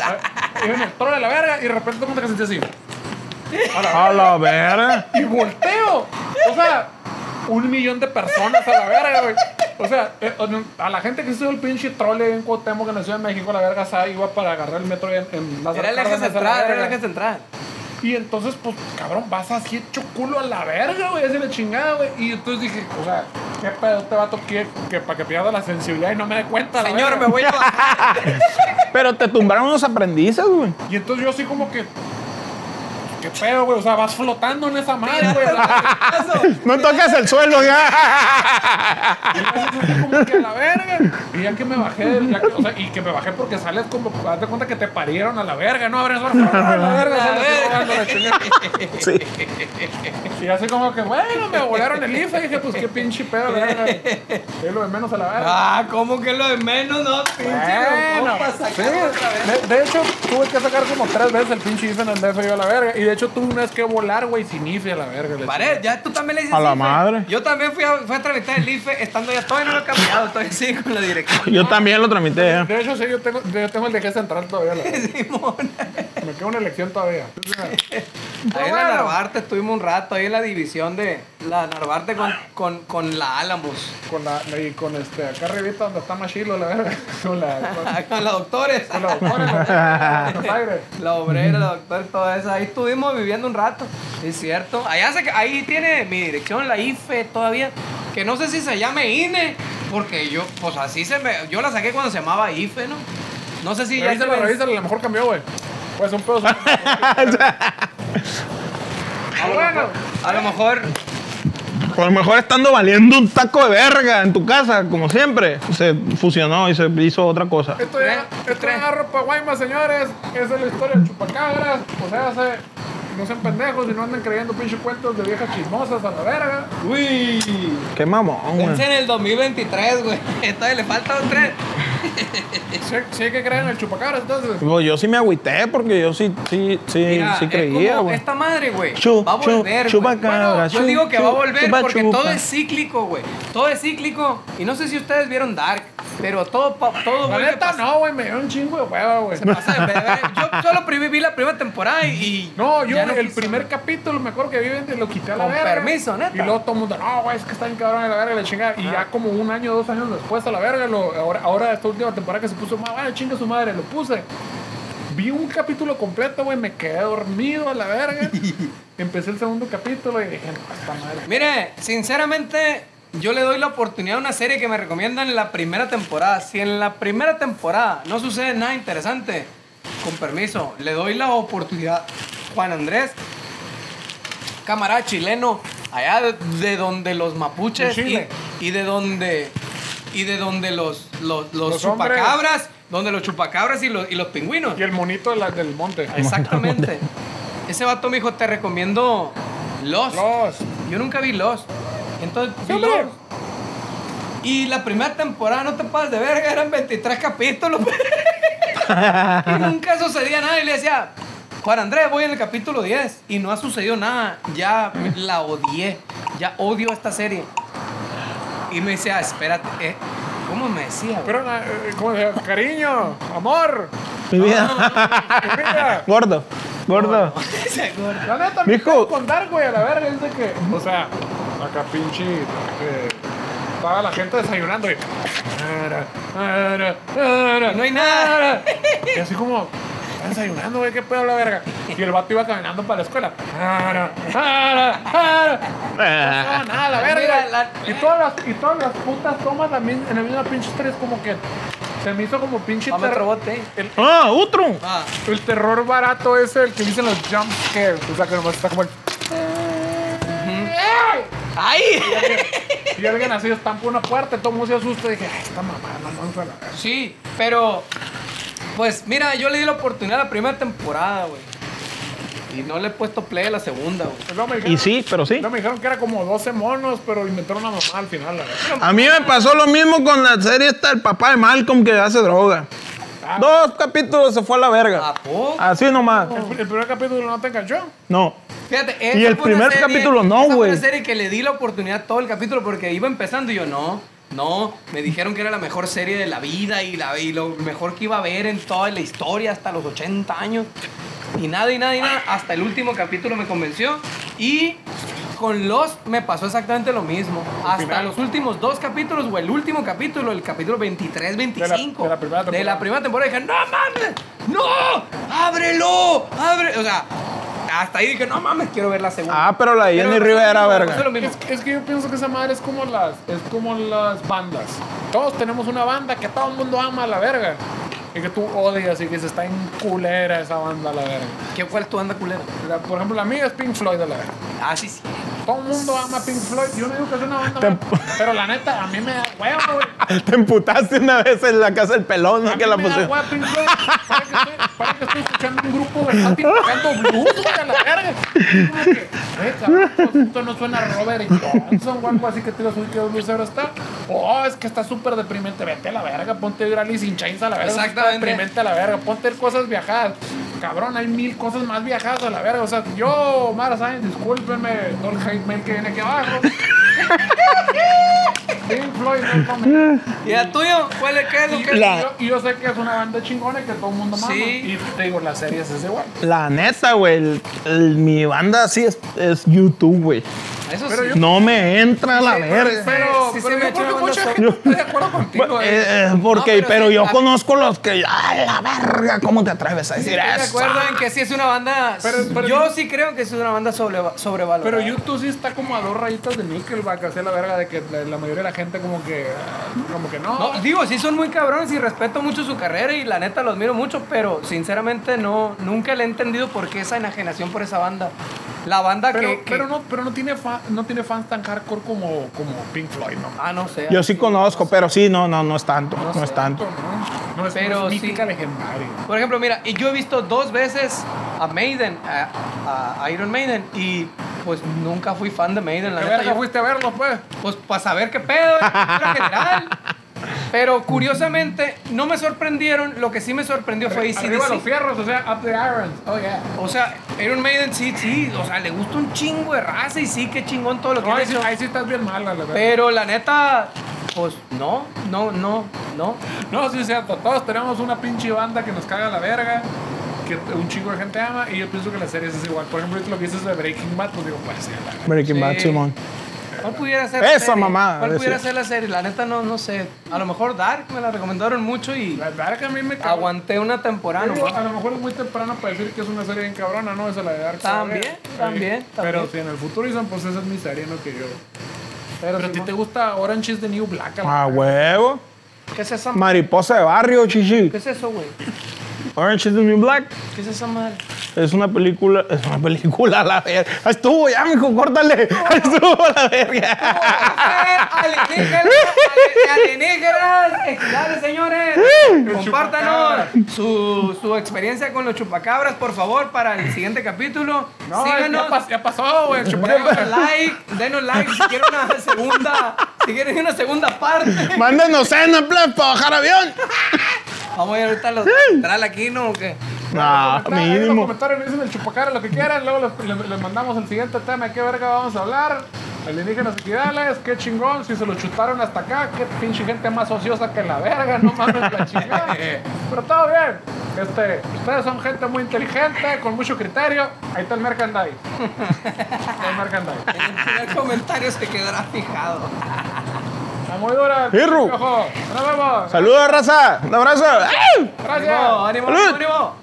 iba en el trole de la verga, y de repente todo el mundo que sentí así. A la verga. Y volteo. O sea, un millón de personas a la verga, güey. O sea, eh, a la gente que se hizo el pinche trole en Cuauhtémoc, en la Ciudad de México, la verga, sabe, iba para agarrar el metro en, en Lázaro Era el eje a la central, era el eje central. Y entonces, pues, cabrón, vas así hecho culo a la verga, güey, así la chingada, güey. Y entonces dije, o sea, ¿qué pedo te vato que, que para que pierda la sensibilidad y no me dé cuenta? la Señor, verga? me voy a. [laughs] Pero te tumbaron unos aprendices, güey. Y entonces yo así como que, ¿qué pedo, güey? O sea, vas flotando en esa madre, güey. No tocas el suelo ya. Y yo así como que a la verga. Y ya que me bajé, ya que- o sea, y que me bajé porque sales como, date cuenta que te parieron a la verga, ¿no? Abres la verga. Sí. Y así como que, bueno, me volaron el IFE. Y dije, pues qué pinche pedo, la verga. Es lo de menos a la verga. Ah, ¿cómo que lo de menos, no? Pinche Bueno, sí, sacarlo otra vez. de, de hecho, tuve que sacar como tres veces el pinche IFE en el DF yo a la verga. Y de hecho, tuve una vez que volar, güey, sin IFE a la verga. Pared, ya tú también le dices A la IFE. madre. Yo también fui a, fui a tramitar el IFE estando ya todavía no lo he cambiado, estoy así con la dirección. Yo también lo tramité, ¿eh? De hecho, sí, yo tengo, yo tengo el de que central todavía. La. [laughs] Me queda una elección todavía. [laughs] Ahí en la Narvarte estuvimos un rato, ahí en la división de la Narvarte con, con, con la Álamos. Con la, y con este, acá arribita donde está Machilo, la verga. [laughs] Con la, con, con los doctores. con los doctores. La obrera, la doctora, todo eso. Ahí estuvimos viviendo un rato. Es cierto. Allá se, ahí tiene mi dirección, la IFE todavía. Que no sé si se llame INE. Porque yo, pues así se me. Yo la saqué cuando se llamaba IFE, ¿no? No sé si ya Revísala, revísala, a lo mejor cambió, güey. Pues un pedo. [laughs] Ah, bueno. A lo mejor. A lo mejor estando valiendo un taco de verga en tu casa, como siempre, se fusionó y se hizo otra cosa. Esto ya, esto ya ropa guayma, señores. Esa es la historia del chupacabras. O sea, se, no sean pendejos y no anden creyendo pinche cuentos de viejas chismosas a la verga. Uy. Qué mamón, güey. en el 2023, güey. [laughs] Todavía le falta un tren. Sí, sí hay que creer en el chupacabras, entonces. Pues yo sí me agüité porque yo sí, sí, sí, Mira, sí creía, güey. esta madre, güey. Va a volver, cabra, Bueno, yo digo que va a volver chupa porque chupa. todo es cíclico, güey. Todo es cíclico. Y no sé si ustedes vieron Dark, pero todo, todo La neta, no, güey, me dio un chingo de hueva, güey. Pasa de ver. [laughs] Yo solo vi la primera temporada y. No, yo el primer capítulo me acuerdo que vi y lo quité a la Con verga. permiso, neta. Y luego todo el mundo, no, güey, es que está bien cabrón de la verga, la chingada. Y ya como un año, dos años después a la verga, lo, ahora, ahora esta última temporada que se puso más, bueno, chinga su madre, lo puse. Vi un capítulo completo, güey, me quedé dormido a la verga. [laughs] Empecé el segundo capítulo y dije, no, esta madre. Mire, sinceramente, yo le doy la oportunidad a una serie que me recomiendan en la primera temporada. Si en la primera temporada no sucede nada interesante, con permiso, le doy la oportunidad. Juan Andrés, camarada chileno, allá de, de donde los mapuches y, de donde y de donde los los, los Los hombres. chupacabras, donde los chupacabras y los, y los pingüinos. Y el monito de la- del monte. Exactamente. Ese vato me dijo, te recomiendo. Los. Yo nunca vi Lost. Entonces, Sí, hombre. Y la primera temporada, no te pases de verga, eran 23 capítulos. [laughs] y nunca sucedía nada. Y le decía, Juan Andrés, voy en el capítulo 10. Y no ha sucedido nada. Ya la odié. Ya odio esta serie. Y me decía, espérate, ¿eh? ¿Cómo me decía? Pero, eh, ¿cómo llama? Cariño, amor, Mi vida. [laughs] mira. gordo, [laughs] gordo. La neta, me Mijo. puedo contar, güey, a la verga. Es de que, o sea, acá pinche. Eh, estaba la gente desayunando y. "Ara, ara, ara, Y no hay nada. ara". Y así como. "Está Desayunando, güey, qué pedo la verga. Y el vato iba caminando para la escuela. "Ara, ara, ara". No pasaba nada, la verga. [laughs] Y, todas las, y todas las putas tomas también en la misma pinche tres, como que se me hizo como pinche Vamos, terror. robote. El, Ah, otro. Ah, el terror barato ese, el que dicen los jump scares. O sea, que nomás está como el. ¡Ay! Y alguien así estampa una puerta, todo el mundo se asusta y dije, "Ay, esta mamá, no vamos a la verga". Sí, pero. Pues mira, yo le di la oportunidad a la primera temporada, güey. Y no le he puesto play a la segunda, güey. Pues luego me Y dijeron- sí, pero sí. luego me dijeron que era como 12 monos, pero inventaron una mamá al final, la verdad. [laughs] A mí me pasó lo mismo con la serie esta del papá de Malcolm que hace droga. Ah. Dos capítulos se fue a la ¿A verga. poco? Así nomás. El, el primer capítulo no te enganchó. No. Fíjate, esa Y el primer capítulo no, güey. una serie que le di la oportunidad todo el capítulo porque iba empezando y yo no. No, me dijeron que era la mejor serie de la vida y, la, y lo mejor que iba a ver en toda la historia hasta los 80 años. Y nada, y nada, y nada. Hasta el último capítulo me convenció. Y con Lost me pasó exactamente lo mismo. Hasta final. los últimos dos capítulos, o el último capítulo, el capítulo 23, 25. de la primera De la temporada. primera temporada dije, no mames, no, ábrelo, abre. O sea, hasta ahí dije, no mames, quiero ver la segunda. Ah, pero la de Jenny Rivera, verga. Es, es que yo pienso que esa madre es como las es como las bandas. Todos tenemos una banda que todo el mundo ama a la verga. Y que tú odias y que se está en culera esa banda a la verga. ¿Qué fue tu anda culera? La- por ejemplo, la mía es Pink Floyd a la verga. Ah, sí, sí. Todo el mundo ama Pink Floyd. Yo no digo que es una banda Te- mala, Pero la neta, a mí me da hueva, güey. [laughs] Te emputaste una vez en la casa del pelón, ¿no? A mí Que la me da Pink Floyd. Parece que, estoy, parece que estoy escuchando un grupo versátil tocando blues, güey, a la verga. Como que, güey, cabrón, pues, esto no suena a Robert Johnson o algo así que tiras un que blusero está. Oh, es que está súper deprimente. Vete a la verga, ponte a ir a Alice in Chains a la verga. Exactamente. Está deprimente a la verga. Ponte a cosas viajadas. Cabrón, hay mil cosas más viajadas a la verga. O sea, yo, Mara Sáenz, discúlpenme todo el hate mail que viene aquí abajo. [laughs] Pink Floyd no. ¿Y el tuyo? ¿Cuál es qué es lo que La- Y yo, sé que es una banda chingona y que todo el mundo mama. Sí. Y te digo, la serie es igual. La neta, güey. mi banda sí es, es YouTube, güey. Eso Pero sí. yo- No me entra a la Sí, verga. Pero, sí, pero me yo creo que una mucha banda gente está de acuerdo contigo. Eh, eh. eh, porque, No, pero pero sí, yo conozco los que. ¡Ay, la verga! ¿Cómo te atreves a decir eso? acuerdo en que sí es una banda. Pero- pero yo sí creo que es una banda sobre, sobrevalorada. Pero YouTube sí está como a dos rayitas de Nickelback, así a la verga de que la, la mayoría de la gente como que como que no. No, digo, sí son muy cabrones y respeto mucho su carrera y la neta los admiro mucho, pero sinceramente no, nunca le he entendido por qué esa enajenación por esa banda. La banda pero, que, que- pero no, pero no tiene no tiene fans tan hardcore como, como Pink Floyd, ¿no? Ah, no sé. Yo sí conozco, pero sí, no, no, no es tanto. No, sé. es tanto. No, no es, Pero no es sí. mítica legendaria. Por ejemplo, mira, y yo he visto dos veces a Maiden, a, a Iron Maiden, y pues nunca fui fan de Maiden, la ¿Qué neta. verga yo- fuiste a verlos, pues? pues para saber qué pedo, en general. [laughs] Pero curiosamente, no me sorprendieron. Lo que sí me sorprendió fue Arriba los ACDC. fierros, o sea, up the irons. Oh, yeah. O sea, Iron Maiden sí, sí. O sea, le gusta un chingo de raza y sí, qué chingón todo lo que No, ha ahí, sí, hecho. ahí sí estás bien mala, la verdad. Pero la neta, pues no, no, no, no. No, sí es cierto. Todos tenemos una pinche banda que nos caga la verga. Que un chingo de gente ama. Y yo pienso que la serie es igual. Por ejemplo, lo que dices de Breaking Bad, pues digo, pues sí. Breaking Sí. Bad, Simón. ¿Cuál pudiera ser Esa la serie? mamada, ¿Cuál a pudiera ser la serie? La neta no, no sé. A lo mejor Dark me la recomendaron mucho y La que a mí me caga. aguanté una temporada Digo, a lo mejor es muy temprano para decir que es una serie bien cabrona, ¿no? Esa la de Dark. También, también, Sí. Pero también. si en el futuro dicen, pues esa es mi serie, no que yo. Pero, Pero a ti te gusta Orange is the New Black. a la A verga. huevo. ¿Qué es esa Mariposa de barrio, chichi. ¿Qué es eso, güey? Orange is the New Black. ¿Qué es esa madre? Es una película, es una película a la verga. Ahí Estuvo ya, mijo, córtale. Estuvo a la verga. Alienígenas, ale- alienígenas, señores. [laughs] Compártanos su, su experiencia con los chupacabras, por favor, para el siguiente capítulo. No, Síganos. ya, pas- ya pasó, güey. Denos like, denos like si quieren una segunda, si quieren una segunda parte. Mándenos cena, plan, para bajar avión. Vamos a ir ahorita a los aquí, ¿no? ¿O qué? [laughs] Los mínimo. comentarios nos dicen el chupacabra lo que quieran. Luego les, les- les mandamos el siguiente tema. ¿De qué verga vamos a hablar? Alienígenas equidales. Qué chingón. Si se lo chutaron hasta acá. Qué pinche gente más ociosa que la verga. No mames la chingada. [laughs] Pero todo bien. Este, ustedes son gente muy inteligente, con mucho criterio. Ahí está el merchandise. [laughs] Está el merchandise. En el primer comentario se quedará fijado. La muy dura. Saludos, raza. Un abrazo. ¡Ay! Gracias. Ánimo, ánimo,